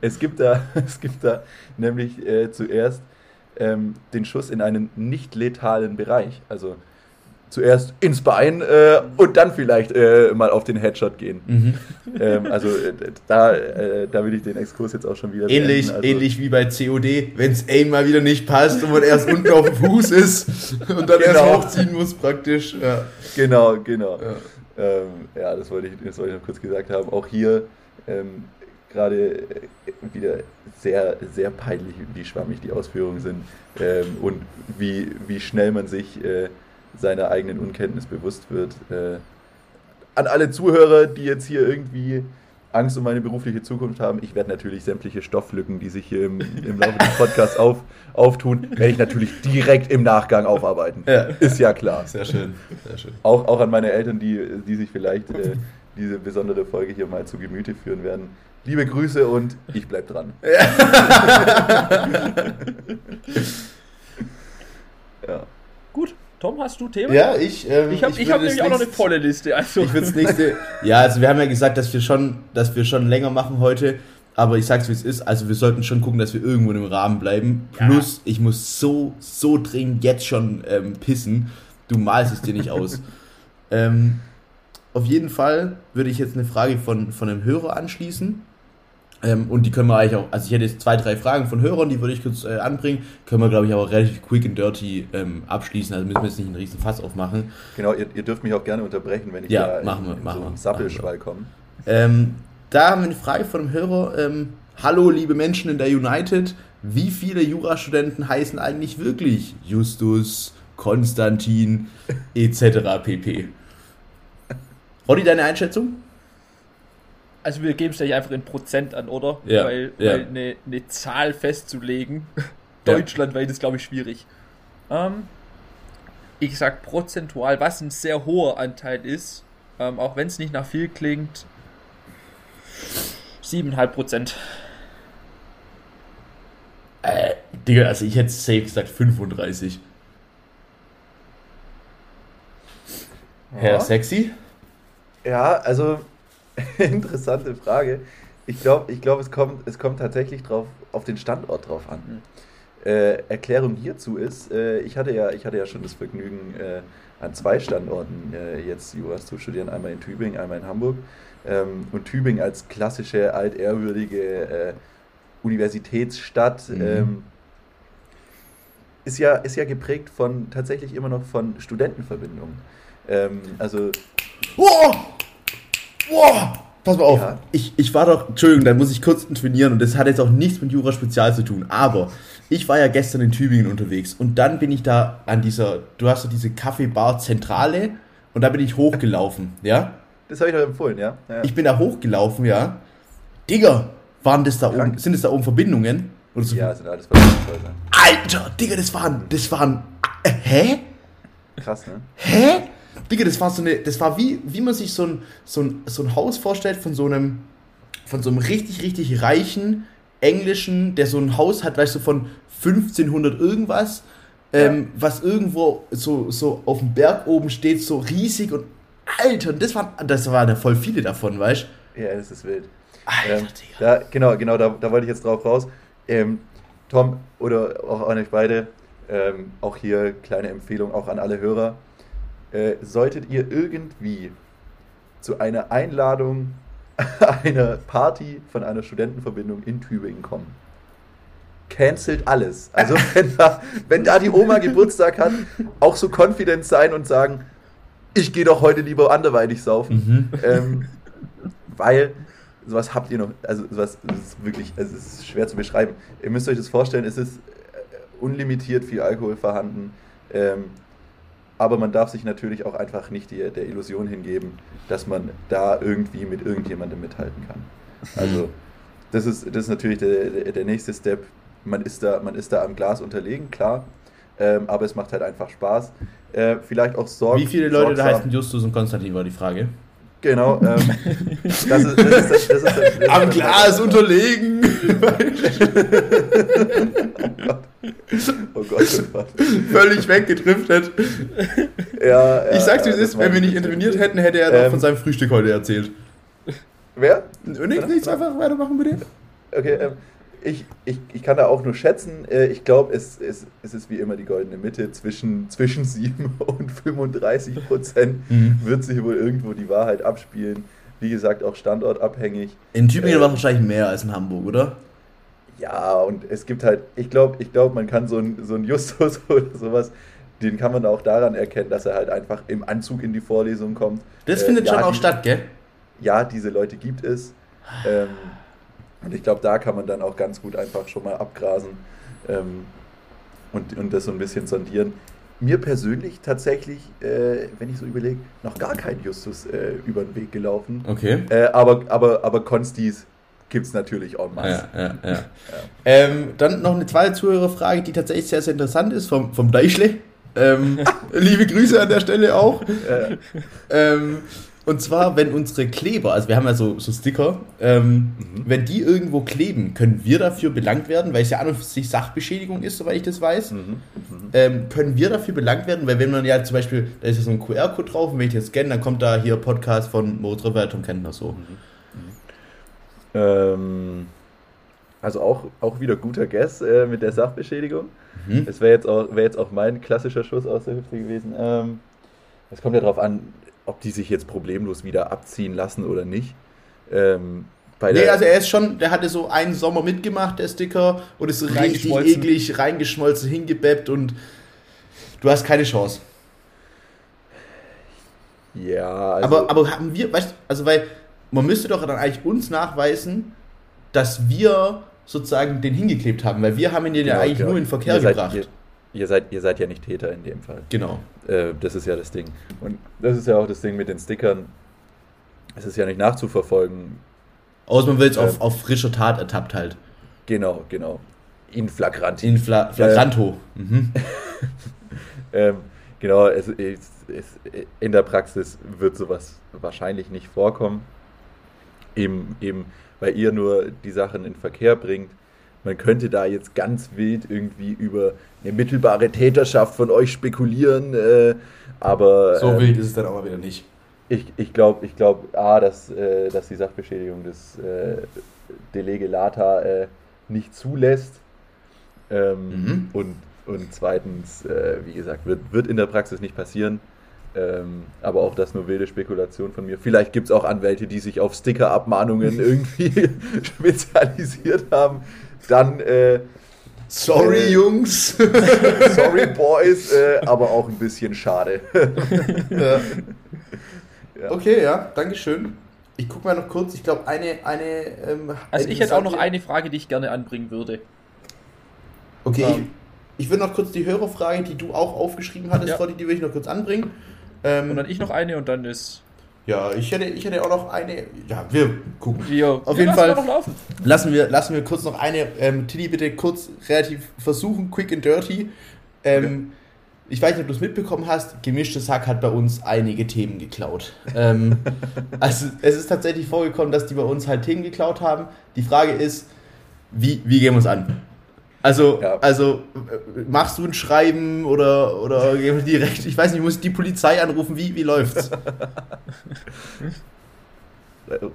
es, gibt, da, es gibt da nämlich äh, zuerst ähm, den Schuss in einen nicht letalen Bereich. Also zuerst ins Bein äh, und dann vielleicht äh, mal auf den Headshot gehen. Mhm. Ähm, also äh, da, äh, da will ich den Exkurs jetzt auch schon wieder Ähnlich, also, ähnlich wie bei COD, wenn es Aim mal wieder nicht passt und man erst unten auf dem Fuß ist und dann genau. erst hochziehen muss praktisch. Ja. Genau, genau. Ja. Ähm, ja, das wollte, ich, das wollte ich noch kurz gesagt haben. Auch hier ähm, gerade äh, wieder sehr, sehr peinlich, wie schwammig die Ausführungen sind ähm, und wie, wie schnell man sich äh, seiner eigenen Unkenntnis bewusst wird. Äh, an alle Zuhörer, die jetzt hier irgendwie Angst um meine berufliche Zukunft haben, ich werde natürlich sämtliche Stofflücken, die sich hier im, im Laufe des Podcasts auf, auftun, werde ich natürlich direkt im Nachgang aufarbeiten. Ja. Ist ja klar. Sehr schön. Sehr schön. Auch, auch an meine Eltern, die, die sich vielleicht äh, diese besondere Folge hier mal zu Gemüte führen werden. Liebe Grüße und ich bleib dran. ja. Tom, hast du Themen? Ja, ich. Ähm, ich habe ich hab nämlich auch noch eine volle Liste. Also. Ich würde nächste. ja, also wir haben ja gesagt, dass wir schon, dass wir schon länger machen heute. Aber ich sag's wie es ist, also wir sollten schon gucken, dass wir irgendwo im Rahmen bleiben. Plus, ja. ich muss so, so dringend jetzt schon ähm, pissen. Du malst es dir nicht aus. ähm, auf jeden Fall würde ich jetzt eine Frage von, von einem Hörer anschließen. Ähm, und die können wir eigentlich auch, also ich hätte jetzt zwei, drei Fragen von Hörern, die würde ich kurz äh, anbringen. Können wir, glaube ich, aber relativ quick and dirty ähm, abschließen. Also müssen wir jetzt nicht einen riesen Fass aufmachen. Genau, ihr, ihr dürft mich auch gerne unterbrechen, wenn ich ja, da machen in, wir, in machen so einen Sappelschwall komme. Ähm, da haben wir eine Frage von einem Hörer. Ähm, Hallo, liebe Menschen in der United. Wie viele Jurastudenten heißen eigentlich wirklich Justus, Konstantin etc. pp? Roddy, deine Einschätzung? Also wir geben es gleich einfach in Prozent an, oder? Ja. Weil, ja. weil eine, eine Zahl festzulegen, deutschlandweit ist, glaube ich, schwierig. Ähm, ich sag prozentual, was ein sehr hoher Anteil ist, ähm, auch wenn es nicht nach viel klingt, 7,5 Prozent. Äh, Digga, also ich hätte safe gesagt 35. Ja. Herr Sexy? Ja, also interessante Frage. Ich glaube, ich glaub, es, kommt, es kommt tatsächlich drauf, auf den Standort drauf an. Mhm. Äh, Erklärung hierzu ist, äh, ich, hatte ja, ich hatte ja schon das Vergnügen, äh, an zwei Standorten äh, jetzt Juras zu studieren, einmal in Tübingen, einmal in Hamburg. Ähm, und Tübingen als klassische, altehrwürdige äh, Universitätsstadt. Mhm. Ähm, ist ja, ist ja geprägt von tatsächlich immer noch von Studentenverbindungen. Ähm, also. Boah! Boah! Pass mal auf, ja. ich, ich war doch, Entschuldigung, da muss ich kurz intervenieren und das hat jetzt auch nichts mit Jura Spezial zu tun, aber ich war ja gestern in Tübingen unterwegs und dann bin ich da an dieser, du hast ja diese Kaffeebar Zentrale und da bin ich hochgelaufen, ja? Das habe ich doch empfohlen, ja? ja? Ich bin da hochgelaufen, ja. Digga, waren das da oben, sind das da oben Verbindungen? Oder so? Ja, sind alles Verbindungshäuser. Alter, Digga, das waren, das waren, äh, hä? Krass, ne? Hä? Digga, das war so eine, das war wie, wie man sich so ein, so ein, so ein Haus vorstellt von so einem, von so einem richtig, richtig reichen englischen, der so ein Haus hat, weißt du, von 1500 irgendwas, ähm, ja. was irgendwo so, so auf dem Berg oben steht, so riesig und Alter, und das waren, das waren ja voll viele davon, weißt du? Ja, das ist wild. Alter, ähm, da, genau, genau, da, da wollte ich jetzt drauf raus. Ähm, Tom oder auch an euch beide, ähm, auch hier kleine Empfehlung auch an alle Hörer. Äh, solltet ihr irgendwie zu einer Einladung einer Party von einer Studentenverbindung in Tübingen kommen, cancelt alles. Also wenn da, wenn da die Oma Geburtstag hat, auch so confident sein und sagen, ich gehe doch heute lieber anderweitig saufen. Mhm. Ähm, weil sowas habt ihr noch, also sowas ist wirklich, es ist schwer zu beschreiben. Ihr müsst euch das vorstellen, es ist unlimitiert viel Alkohol vorhanden. Ähm, aber man darf sich natürlich auch einfach nicht die, der Illusion hingeben, dass man da irgendwie mit irgendjemandem mithalten kann. Also das ist, das ist natürlich der, der nächste Step. Man ist, da, man ist da am Glas unterlegen, klar, ähm, aber es macht halt einfach Spaß. Äh, vielleicht auch Sorgen. Wie viele Leute da heißen Justus und Konstantin war die Frage. Genau. Ähm, das ist, das ist, das ist, das ist Am Glas unterlegen. oh Gott, oh Gott. Völlig weggedriftet. Ja, ich sag's, wie es ist, wenn wir nicht interveniert hätten, hätte er ähm, noch von seinem Frühstück heute erzählt. Wer? Nichts, nichts einfach weitermachen bitte. Okay, ähm, ich, ich, ich kann da auch nur schätzen. Äh, ich glaube, es, es, es ist wie immer die goldene Mitte. Zwischen, zwischen 7 und 35 Prozent mhm. wird sich wohl irgendwo die Wahrheit abspielen. Wie gesagt, auch standortabhängig. In Tübingen äh, war es wahrscheinlich mehr als in Hamburg, oder? Ja, und es gibt halt, ich glaube, ich glaub, man kann so ein, so ein Justus oder sowas, den kann man auch daran erkennen, dass er halt einfach im Anzug in die Vorlesung kommt. Das äh, findet ja, schon auch die, statt, gell? Ja, diese Leute gibt es. Ähm, und ich glaube, da kann man dann auch ganz gut einfach schon mal abgrasen ähm, und, und das so ein bisschen sondieren. Mir persönlich tatsächlich, äh, wenn ich so überlege, noch gar kein Justus äh, über den Weg gelaufen. Okay. Äh, aber, aber, aber Konstis gibt es natürlich en masse. Ja, ja, ja. ja. Ähm, dann noch eine zweite Zuhörerfrage, die tatsächlich sehr, sehr interessant ist, vom, vom Deischle. Ähm, liebe Grüße an der Stelle auch. Ähm, und zwar, wenn unsere Kleber, also wir haben ja so, so Sticker, ähm, mhm. wenn die irgendwo kleben, können wir dafür belangt werden, weil es ja an und für sich Sachbeschädigung ist, soweit ich das weiß. Mhm. Mhm. Ähm, können wir dafür belangt werden, weil wenn man ja zum Beispiel, da ist ja so ein QR-Code drauf und wenn ich jetzt scanne, dann kommt da hier Podcast von Moritz Röver, Tom Kentner so. Mhm. Ähm, also auch, auch wieder guter Guess äh, mit der Sachbeschädigung. Mhm. Das wäre jetzt, auch, wär jetzt auch mein klassischer Schuss aus der Hüfte gewesen. Ähm, es kommt ja darauf an, ob die sich jetzt problemlos wieder abziehen lassen oder nicht. Ähm, nee, also er ist schon, der hatte so einen Sommer mitgemacht, der Sticker, und ist richtig eklig reingeschmolzen, hingebeppt und du hast keine Chance. Ja, also aber, aber haben wir, weißt also weil man müsste doch dann eigentlich uns nachweisen, dass wir sozusagen den hingeklebt haben, weil wir haben ihn genau, ja eigentlich genau. nur in Verkehr gebracht. Ihr, ihr, seid, ihr seid ja nicht Täter in dem Fall. Genau. Äh, das ist ja das Ding. Und das ist ja auch das Ding mit den Stickern. Es ist ja nicht nachzuverfolgen. Außer man will es ähm, auf, auf frischer Tat ertappt halt. Genau, genau. In flagranti. In Fla flagranto. Ähm, mhm. ähm, genau, es, es, es, in der Praxis wird sowas wahrscheinlich nicht vorkommen. Eben, eben, weil ihr nur die Sachen in Verkehr bringt man könnte da jetzt ganz wild irgendwie über eine mittelbare Täterschaft von euch spekulieren, äh, aber. So ähm, wild ist es dann aber wieder nicht. Ich, ich glaube, ich glaub, A, dass, äh, dass die Sachbeschädigung des äh, Delege Lata äh, nicht zulässt. Ähm, mhm. und, und zweitens, äh, wie gesagt, wird, wird in der Praxis nicht passieren. Ähm, aber auch das nur wilde Spekulation von mir. Vielleicht gibt es auch Anwälte, die sich auf Sticker-Abmahnungen irgendwie spezialisiert haben dann, äh, Sorry, äh, Jungs. Sorry, Boys, äh, aber auch ein bisschen schade. ja. Ja. Okay, ja, Dankeschön. Ich gucke mal noch kurz, ich glaube, eine. eine ähm, also, ich hätte auch noch eine Frage, die ich gerne anbringen würde. Okay, um. Ähm. ich, ich würde noch kurz die Hörerfrage, die du auch aufgeschrieben hattest, ja. Roddy, die würde ich noch kurz anbringen. Ähm, und dann ich noch eine und dann ist. Ja, ich hätte, ich hätte auch noch eine. Ja, wir gucken. Wir, Auf jeden Fall. Lassen wir, lassen wir kurz noch eine. Ähm, Tilly, bitte kurz relativ versuchen, quick and dirty. Ähm, ich weiß nicht, ob du es mitbekommen hast, gemischtes Hack hat bei uns einige Themen geklaut. ähm, also es ist tatsächlich vorgekommen, dass die bei uns halt Themen geklaut haben. Die Frage ist, wie, wie gehen wir uns an? Also, ja. also machst du ein Schreiben oder, oder direkt, ich weiß nicht, muss die Polizei anrufen, wie, wie läuft's?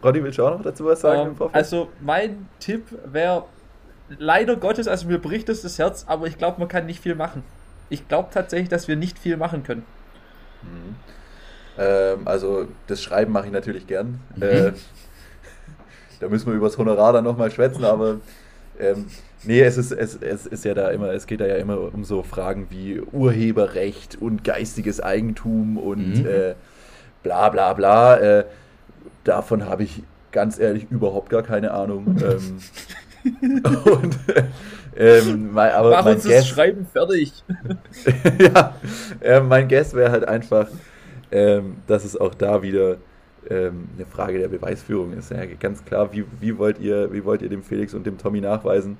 Ronny, willst du auch noch dazu was sagen? Um, ähm, also, mein Tipp wäre, leider Gottes, also mir bricht es das Herz, aber ich glaube, man kann nicht viel machen. Ich glaube tatsächlich, dass wir nicht viel machen können. Mhm. Ähm, also, das Schreiben mache ich natürlich gern. Mhm. Äh, da müssen wir über das Honorar dann nochmal schwätzen, aber ähm, Nee, es ist, es, es ist ja da immer, es geht da ja immer um so Fragen wie Urheberrecht und geistiges Eigentum und mhm. äh, bla bla bla. Äh, davon habe ich ganz ehrlich überhaupt gar keine Ahnung. ähm, und, ähm, mein, aber Mach uns Guess, das Schreiben fertig. ja, äh, mein Guess wäre halt einfach, ähm, dass es auch da wieder ähm, eine Frage der Beweisführung ist. Ja, ganz klar, wie, wie, wollt ihr, wie wollt ihr dem Felix und dem Tommy nachweisen,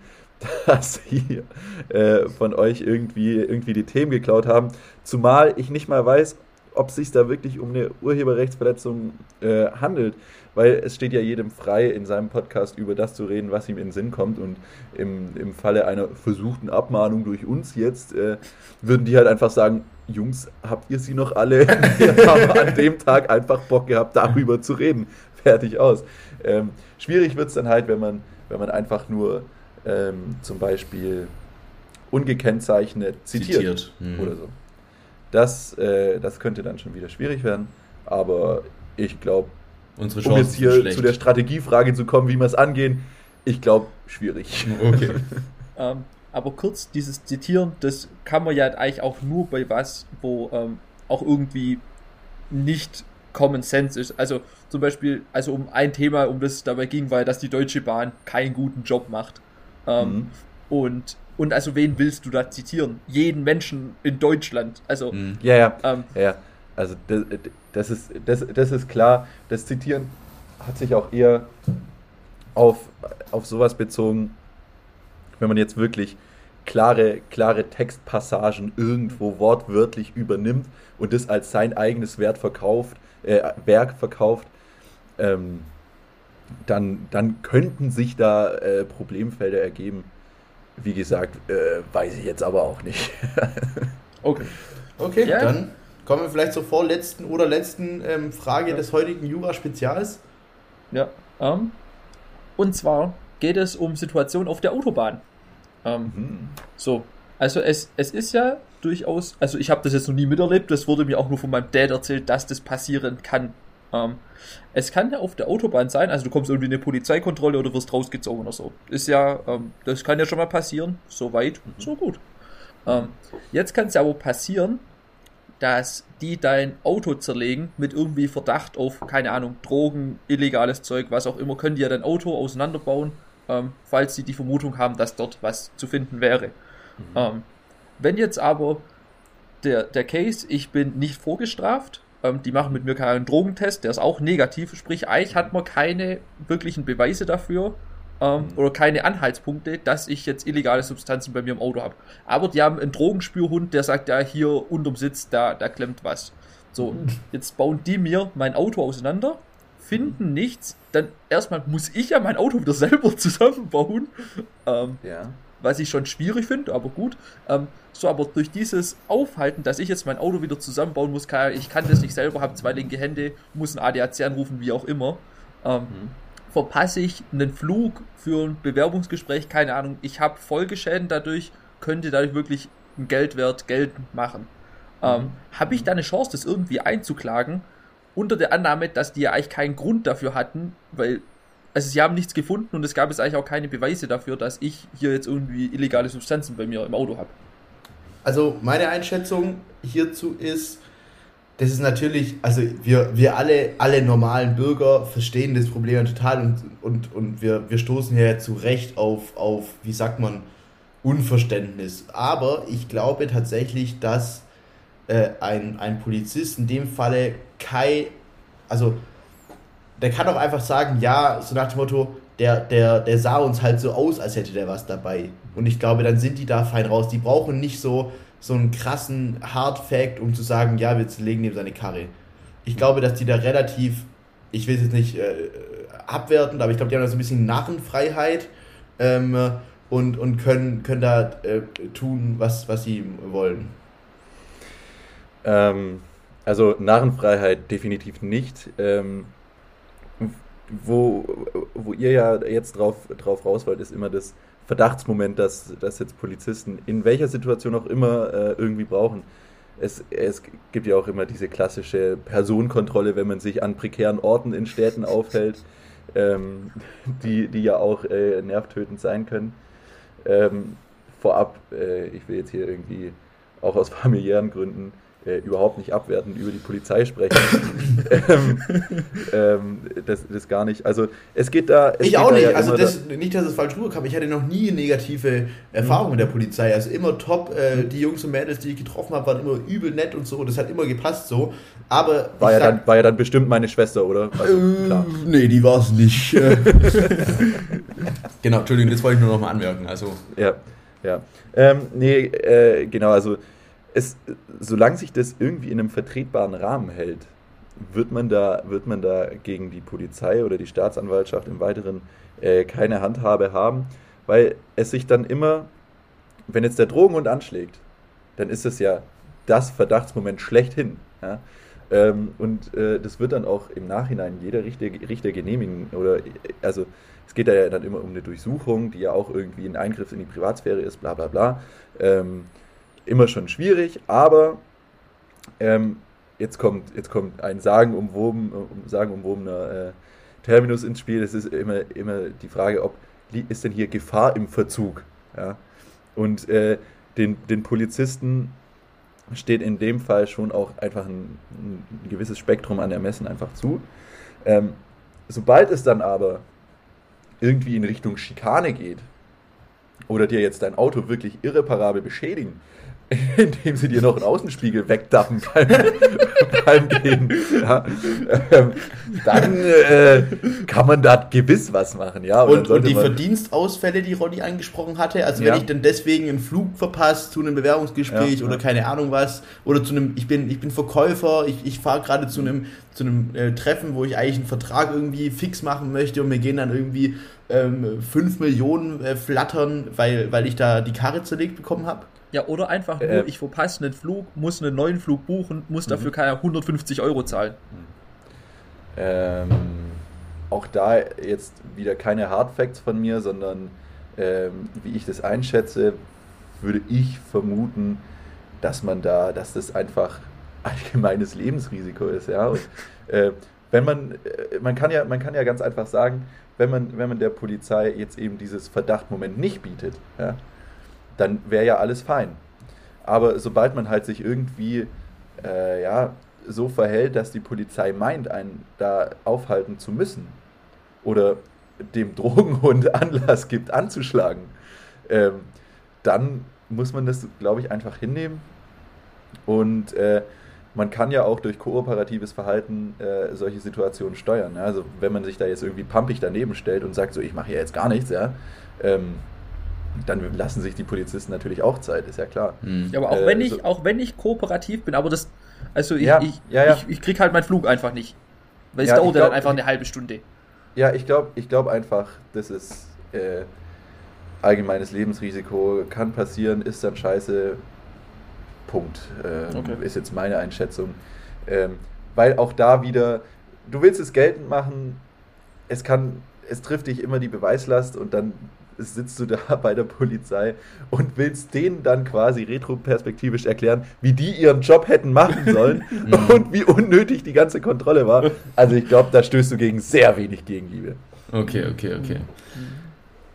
dass sie äh, von euch irgendwie, irgendwie die Themen geklaut haben. Zumal ich nicht mal weiß, ob es sich da wirklich um eine Urheberrechtsverletzung äh, handelt. Weil es steht ja jedem frei, in seinem Podcast über das zu reden, was ihm in den Sinn kommt. Und im, im Falle einer versuchten Abmahnung durch uns jetzt, äh, würden die halt einfach sagen, Jungs, habt ihr sie noch alle? Wir haben an dem Tag einfach Bock gehabt, darüber zu reden. Fertig aus. Ähm, schwierig wird es dann halt, wenn man, wenn man einfach nur ähm, zum Beispiel ungekennzeichnet zitiert, zitiert. Mhm. oder so. Das, äh, das könnte dann schon wieder schwierig werden, aber ich glaube, um jetzt hier zu der Strategiefrage zu kommen, wie wir es angehen, ich glaube, schwierig. Okay. ähm, aber kurz, dieses Zitieren, das kann man ja eigentlich auch nur bei was, wo ähm, auch irgendwie nicht Common Sense ist. Also zum Beispiel, also um ein Thema, um das es dabei ging, war, dass die Deutsche Bahn keinen guten Job macht. Ähm, mhm. Und und also wen willst du da zitieren? Jeden Menschen in Deutschland. Also mhm. ja, ja, ähm, ja. Also das, das, ist das, das ist klar. Das Zitieren hat sich auch eher auf auf sowas bezogen, wenn man jetzt wirklich klare klare Textpassagen irgendwo wortwörtlich übernimmt und das als sein eigenes Wert verkauft, äh, Werk verkauft. Ähm, dann, dann könnten sich da äh, Problemfelder ergeben. Wie gesagt, äh, weiß ich jetzt aber auch nicht. okay. Okay, ja. dann kommen wir vielleicht zur vorletzten oder letzten ähm, Frage ja. des heutigen Jura-Spezials. Ja. Ähm, und zwar geht es um Situationen auf der Autobahn. Ähm, mhm. So, also es, es ist ja durchaus, also ich habe das jetzt noch nie miterlebt, das wurde mir auch nur von meinem Dad erzählt, dass das passieren kann. Ähm, es kann ja auf der Autobahn sein, also du kommst irgendwie in eine Polizeikontrolle oder wirst rausgezogen oder so. Ist ja, ähm, das kann ja schon mal passieren. So weit, so gut. Ähm, jetzt kann es ja aber passieren, dass die dein Auto zerlegen mit irgendwie Verdacht auf, keine Ahnung, Drogen, illegales Zeug, was auch immer, können die ja dein Auto auseinanderbauen, ähm, falls sie die Vermutung haben, dass dort was zu finden wäre. Mhm. Ähm, wenn jetzt aber der, der Case, ich bin nicht vorgestraft, ähm, die machen mit mir keinen Drogentest, der ist auch negativ. Sprich, eigentlich hat man keine wirklichen Beweise dafür ähm, mhm. oder keine Anhaltspunkte, dass ich jetzt illegale Substanzen bei mir im Auto habe. Aber die haben einen Drogenspürhund, der sagt, ja, hier unterm Sitz, da, da klemmt was. So, mhm. jetzt bauen die mir mein Auto auseinander, finden mhm. nichts, dann erstmal muss ich ja mein Auto wieder selber zusammenbauen. Ähm, ja was ich schon schwierig finde, aber gut. Ähm, so, aber durch dieses Aufhalten, dass ich jetzt mein Auto wieder zusammenbauen muss, kann, ich kann das nicht selber, habe zwei linke Hände, muss ein ADAC anrufen, wie auch immer, ähm, mhm. verpasse ich einen Flug für ein Bewerbungsgespräch, keine Ahnung, ich habe Folgeschäden dadurch, könnte dadurch wirklich einen Geldwert geltend machen. Ähm, mhm. Habe ich da eine Chance, das irgendwie einzuklagen, unter der Annahme, dass die ja eigentlich keinen Grund dafür hatten, weil also sie haben nichts gefunden und es gab jetzt eigentlich auch keine Beweise dafür, dass ich hier jetzt irgendwie illegale Substanzen bei mir im Auto habe. Also meine Einschätzung hierzu ist, das ist natürlich, also wir, wir alle, alle normalen Bürger verstehen das Problem total und, und, und wir, wir stoßen ja zu Recht auf, auf, wie sagt man, Unverständnis. Aber ich glaube tatsächlich, dass äh, ein, ein Polizist in dem Falle kein, also der kann auch einfach sagen, ja, so nach dem Motto, der, der, der sah uns halt so aus, als hätte der was dabei. Und ich glaube, dann sind die da fein raus. Die brauchen nicht so, so einen krassen Hard Fact, um zu sagen, ja, wir legen ihm seine Karre. Ich glaube, dass die da relativ, ich will es jetzt nicht äh, abwertend, aber ich glaube, die haben da so ein bisschen Narrenfreiheit ähm, und, und können, können da äh, tun, was, was sie wollen. Ähm, also Narrenfreiheit definitiv nicht. Ähm, wo, wo ihr ja jetzt drauf, drauf raus wollt, ist immer das Verdachtsmoment, dass, dass jetzt Polizisten in welcher Situation auch immer äh, irgendwie brauchen. Es, es gibt ja auch immer diese klassische Personenkontrolle, wenn man sich an prekären Orten in Städten aufhält, ähm, die, die ja auch äh, nervtötend sein können. Ähm, vorab, äh, ich will jetzt hier irgendwie auch aus familiären Gründen äh, überhaupt nicht abwertend über die Polizei sprechen. ähm, ähm, das, das gar nicht. Also es geht da. Es ich geht auch da nicht. ja also das, nicht, dass es falsch rüberkam. Ich hatte noch nie negative Erfahrungen mit der Polizei. Also immer top. Äh, die Jungs und Mädels, die ich getroffen habe, waren immer übel nett und so. Und das hat immer gepasst so. Aber war ja, sag, dann, war ja dann bestimmt meine Schwester, oder? Also, äh, nee, die war es nicht. genau, Entschuldigung, das wollte ich nur noch mal anmerken. Also Ja, ja. Ähm, nee, äh, genau, also es, solange sich das irgendwie in einem vertretbaren Rahmen hält, wird man da, wird man da gegen die Polizei oder die Staatsanwaltschaft im Weiteren äh, keine Handhabe haben, weil es sich dann immer, wenn jetzt der Drogenhund anschlägt, dann ist es ja das Verdachtsmoment schlechthin. Ja? Ähm, und äh, das wird dann auch im Nachhinein jeder Richter, Richter genehmigen. Oder also es geht da ja dann immer um eine Durchsuchung, die ja auch irgendwie ein Eingriff in die Privatsphäre ist, bla bla bla. Ähm, immer schon schwierig, aber ähm, jetzt, kommt, jetzt kommt ein sagenumwoben, sagenumwobener äh, Terminus ins Spiel. Es ist immer, immer die Frage, ob ist denn hier Gefahr im Verzug? Ja? Und äh, den, den Polizisten steht in dem Fall schon auch einfach ein, ein gewisses Spektrum an Ermessen einfach zu. Ähm, sobald es dann aber irgendwie in Richtung Schikane geht oder dir jetzt dein Auto wirklich irreparabel beschädigen, indem sie dir noch einen Außenspiegel wegdappen beim, beim Gehen, ja, ähm, dann äh, kann man da gewiss was machen. Ja, und, und die Verdienstausfälle, die Ronny angesprochen hatte, also ja. wenn ich dann deswegen einen Flug verpasse zu einem Bewerbungsgespräch ja, oder keine Ahnung was, oder zu einem, ich bin, ich bin Verkäufer, ich, ich fahre gerade zu einem, zu einem äh, Treffen, wo ich eigentlich einen Vertrag irgendwie fix machen möchte und mir gehen dann irgendwie ähm, 5 Millionen äh, flattern, weil, weil ich da die Karre zerlegt bekommen habe. Ja, oder einfach nur, äh, ich verpasse einen Flug, muss einen neuen Flug buchen, muss dafür mhm. keine 150 Euro zahlen. Ähm, auch da jetzt wieder keine Hard Facts von mir, sondern ähm, wie ich das einschätze, würde ich vermuten, dass man da, dass das einfach allgemeines Lebensrisiko ist, ja. Und, äh, wenn man, äh, man kann ja, man kann ja ganz einfach sagen, wenn man, wenn man der Polizei jetzt eben dieses Verdachtmoment nicht bietet, ja, dann wäre ja alles fein. Aber sobald man halt sich irgendwie äh, ja, so verhält, dass die Polizei meint, einen da aufhalten zu müssen oder dem Drogenhund Anlass gibt, anzuschlagen, ähm, dann muss man das, glaube ich, einfach hinnehmen. Und äh, man kann ja auch durch kooperatives Verhalten äh, solche Situationen steuern. Ja? Also wenn man sich da jetzt irgendwie pampig daneben stellt und sagt, so ich mache hier jetzt gar nichts, ja, ähm, dann lassen sich die Polizisten natürlich auch Zeit, ist ja klar. Mhm. Ja, aber auch äh, wenn ich, so auch wenn ich kooperativ bin, aber das, also ich, ja, ich, ja, ja. ich, ich krieg halt meinen Flug einfach nicht. Weil es dauert glaub, dann einfach eine halbe Stunde. Ja, ich glaube ich glaub einfach, das ist äh, allgemeines Lebensrisiko, kann passieren, ist dann scheiße. Punkt. Ähm, okay. Ist jetzt meine Einschätzung. Ähm, weil auch da wieder, du willst es geltend machen, es kann, es trifft dich immer die Beweislast und dann sitzt du da bei der Polizei und willst denen dann quasi retroperspektivisch erklären, wie die ihren Job hätten machen sollen und wie unnötig die ganze Kontrolle war. Also ich glaube, da stößt du gegen sehr wenig Gegenliebe. Okay, okay, okay.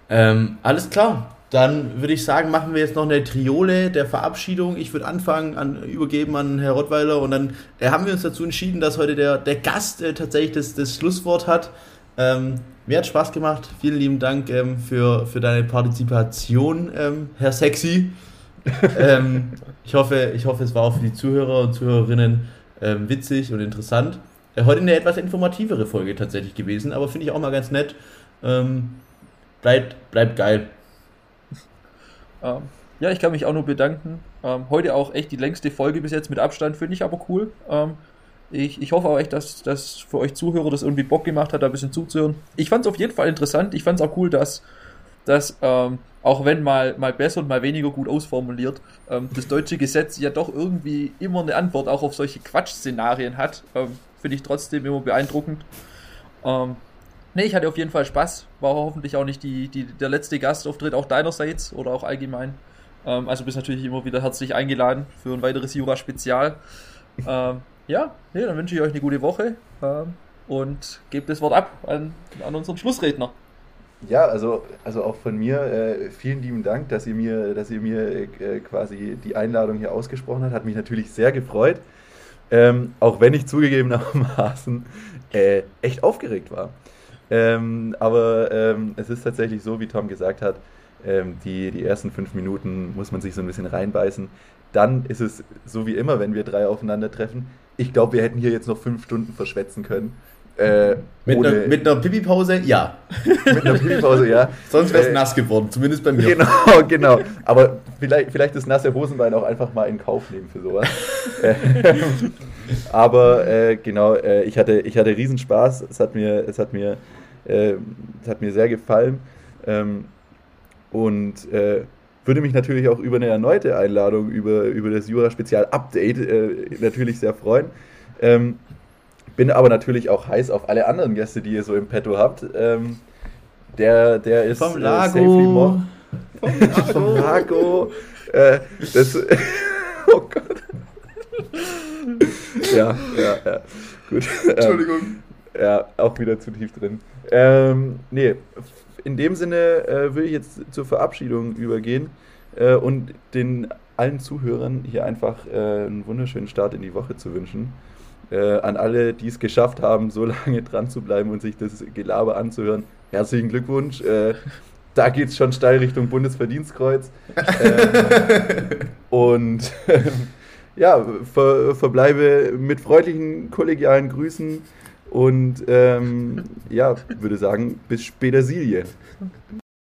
Ähm, alles klar. Dann würde ich sagen, machen wir jetzt noch eine Triole der Verabschiedung. Ich würde anfangen, an, übergeben an Herr Rottweiler und dann äh, haben wir uns dazu entschieden, dass heute der, der Gast äh, tatsächlich das, das Schlusswort hat. Ähm, mir hat Spaß gemacht. Vielen lieben Dank ähm, für, für deine Partizipation, ähm, Herr Sexy. Ähm, ich, hoffe, ich hoffe, es war auch für die Zuhörer und Zuhörerinnen ähm, witzig und interessant. Äh, heute eine etwas informativere Folge tatsächlich gewesen, aber finde ich auch mal ganz nett. Ähm, bleibt, bleibt geil. Ähm, ja, ich kann mich auch nur bedanken. Heute auch echt die längste Folge bis jetzt mit Abstand, finde ich aber cool. Ähm, ich, ich hoffe auch echt, dass das für euch Zuhörer das irgendwie Bock gemacht hat, da ein bisschen zuzuhören. Ich fand es auf jeden Fall interessant. Ich fand es auch cool, dass, dass ähm, auch wenn mal, mal besser und mal weniger gut ausformuliert, ähm, das deutsche Gesetz ja doch irgendwie immer eine Antwort auch auf solche Quatschszenarien hat. Ähm, finde ich trotzdem immer beeindruckend. Ähm, Ne, ich hatte auf jeden Fall Spaß. War hoffentlich auch nicht die, die, der letzte Gastauftritt, auch deinerseits oder auch allgemein. Ähm, also bist natürlich immer wieder herzlich eingeladen für ein weiteres Jura-Spezial. Ja, nee, dann wünsche ich euch eine gute Woche ähm, und gebe das Wort ab an, an unseren Schlussredner. Ja, also, also auch von mir äh, vielen lieben Dank, dass ihr mir, dass ihr mir äh, quasi die Einladung hier ausgesprochen habt. Hat mich natürlich sehr gefreut. Ähm, auch wenn ich zugegebenermaßen äh, echt aufgeregt war. Ähm, aber ähm, es ist tatsächlich so, wie Tom gesagt hat, ähm, die, die ersten fünf Minuten muss man sich so ein bisschen reinbeißen. Dann ist es so wie immer, wenn wir drei aufeinandertreffen. Ich glaube, wir hätten hier jetzt noch fünf Stunden verschwätzen können. Äh, mit, einer, mit einer Pipi-Pause, ja. mit einer Pipi-Pause, ja. Sonst wäre es äh, nass geworden, zumindest bei mir. Genau, genau. Aber vielleicht, vielleicht das nasse Hosenbein auch einfach mal in Kauf nehmen für sowas. Aber äh, genau, äh, ich, hatte, ich hatte Riesenspaß. Es hat mir, es hat mir, äh, es hat mir sehr gefallen. Ähm, und äh, würde mich natürlich auch über eine erneute Einladung über, über das Jura-Spezial-Update natürlich sehr freuen. Ähm, bin aber natürlich auch heiß auf alle anderen Gäste, die ihr so im Petto habt. Ähm, der, der ist vom Lago. Äh, vom Lago. vom Lago. Äh, das, oh Gott. ja, ja, ja. Gut. Entschuldigung. Ähm, ja, auch wieder zu tief drin. Ähm, nee, in dem Sinne äh, will ich jetzt zur Verabschiedung übergehen äh, und den allen Zuhörern hier einfach äh, einen wunderschönen Start in die Woche zu wünschen äh, an alle, die es geschafft haben, so lange dran zu bleiben und sich das Gelaber anzuhören, herzlichen Glückwunsch. Äh, da geht es schon steil Richtung Bundesverdienstkreuz. äh, und ja, ver, verbleibe mit freundlichen kollegialen Grüßen und ähm, ja, würde sagen, bis später Silje.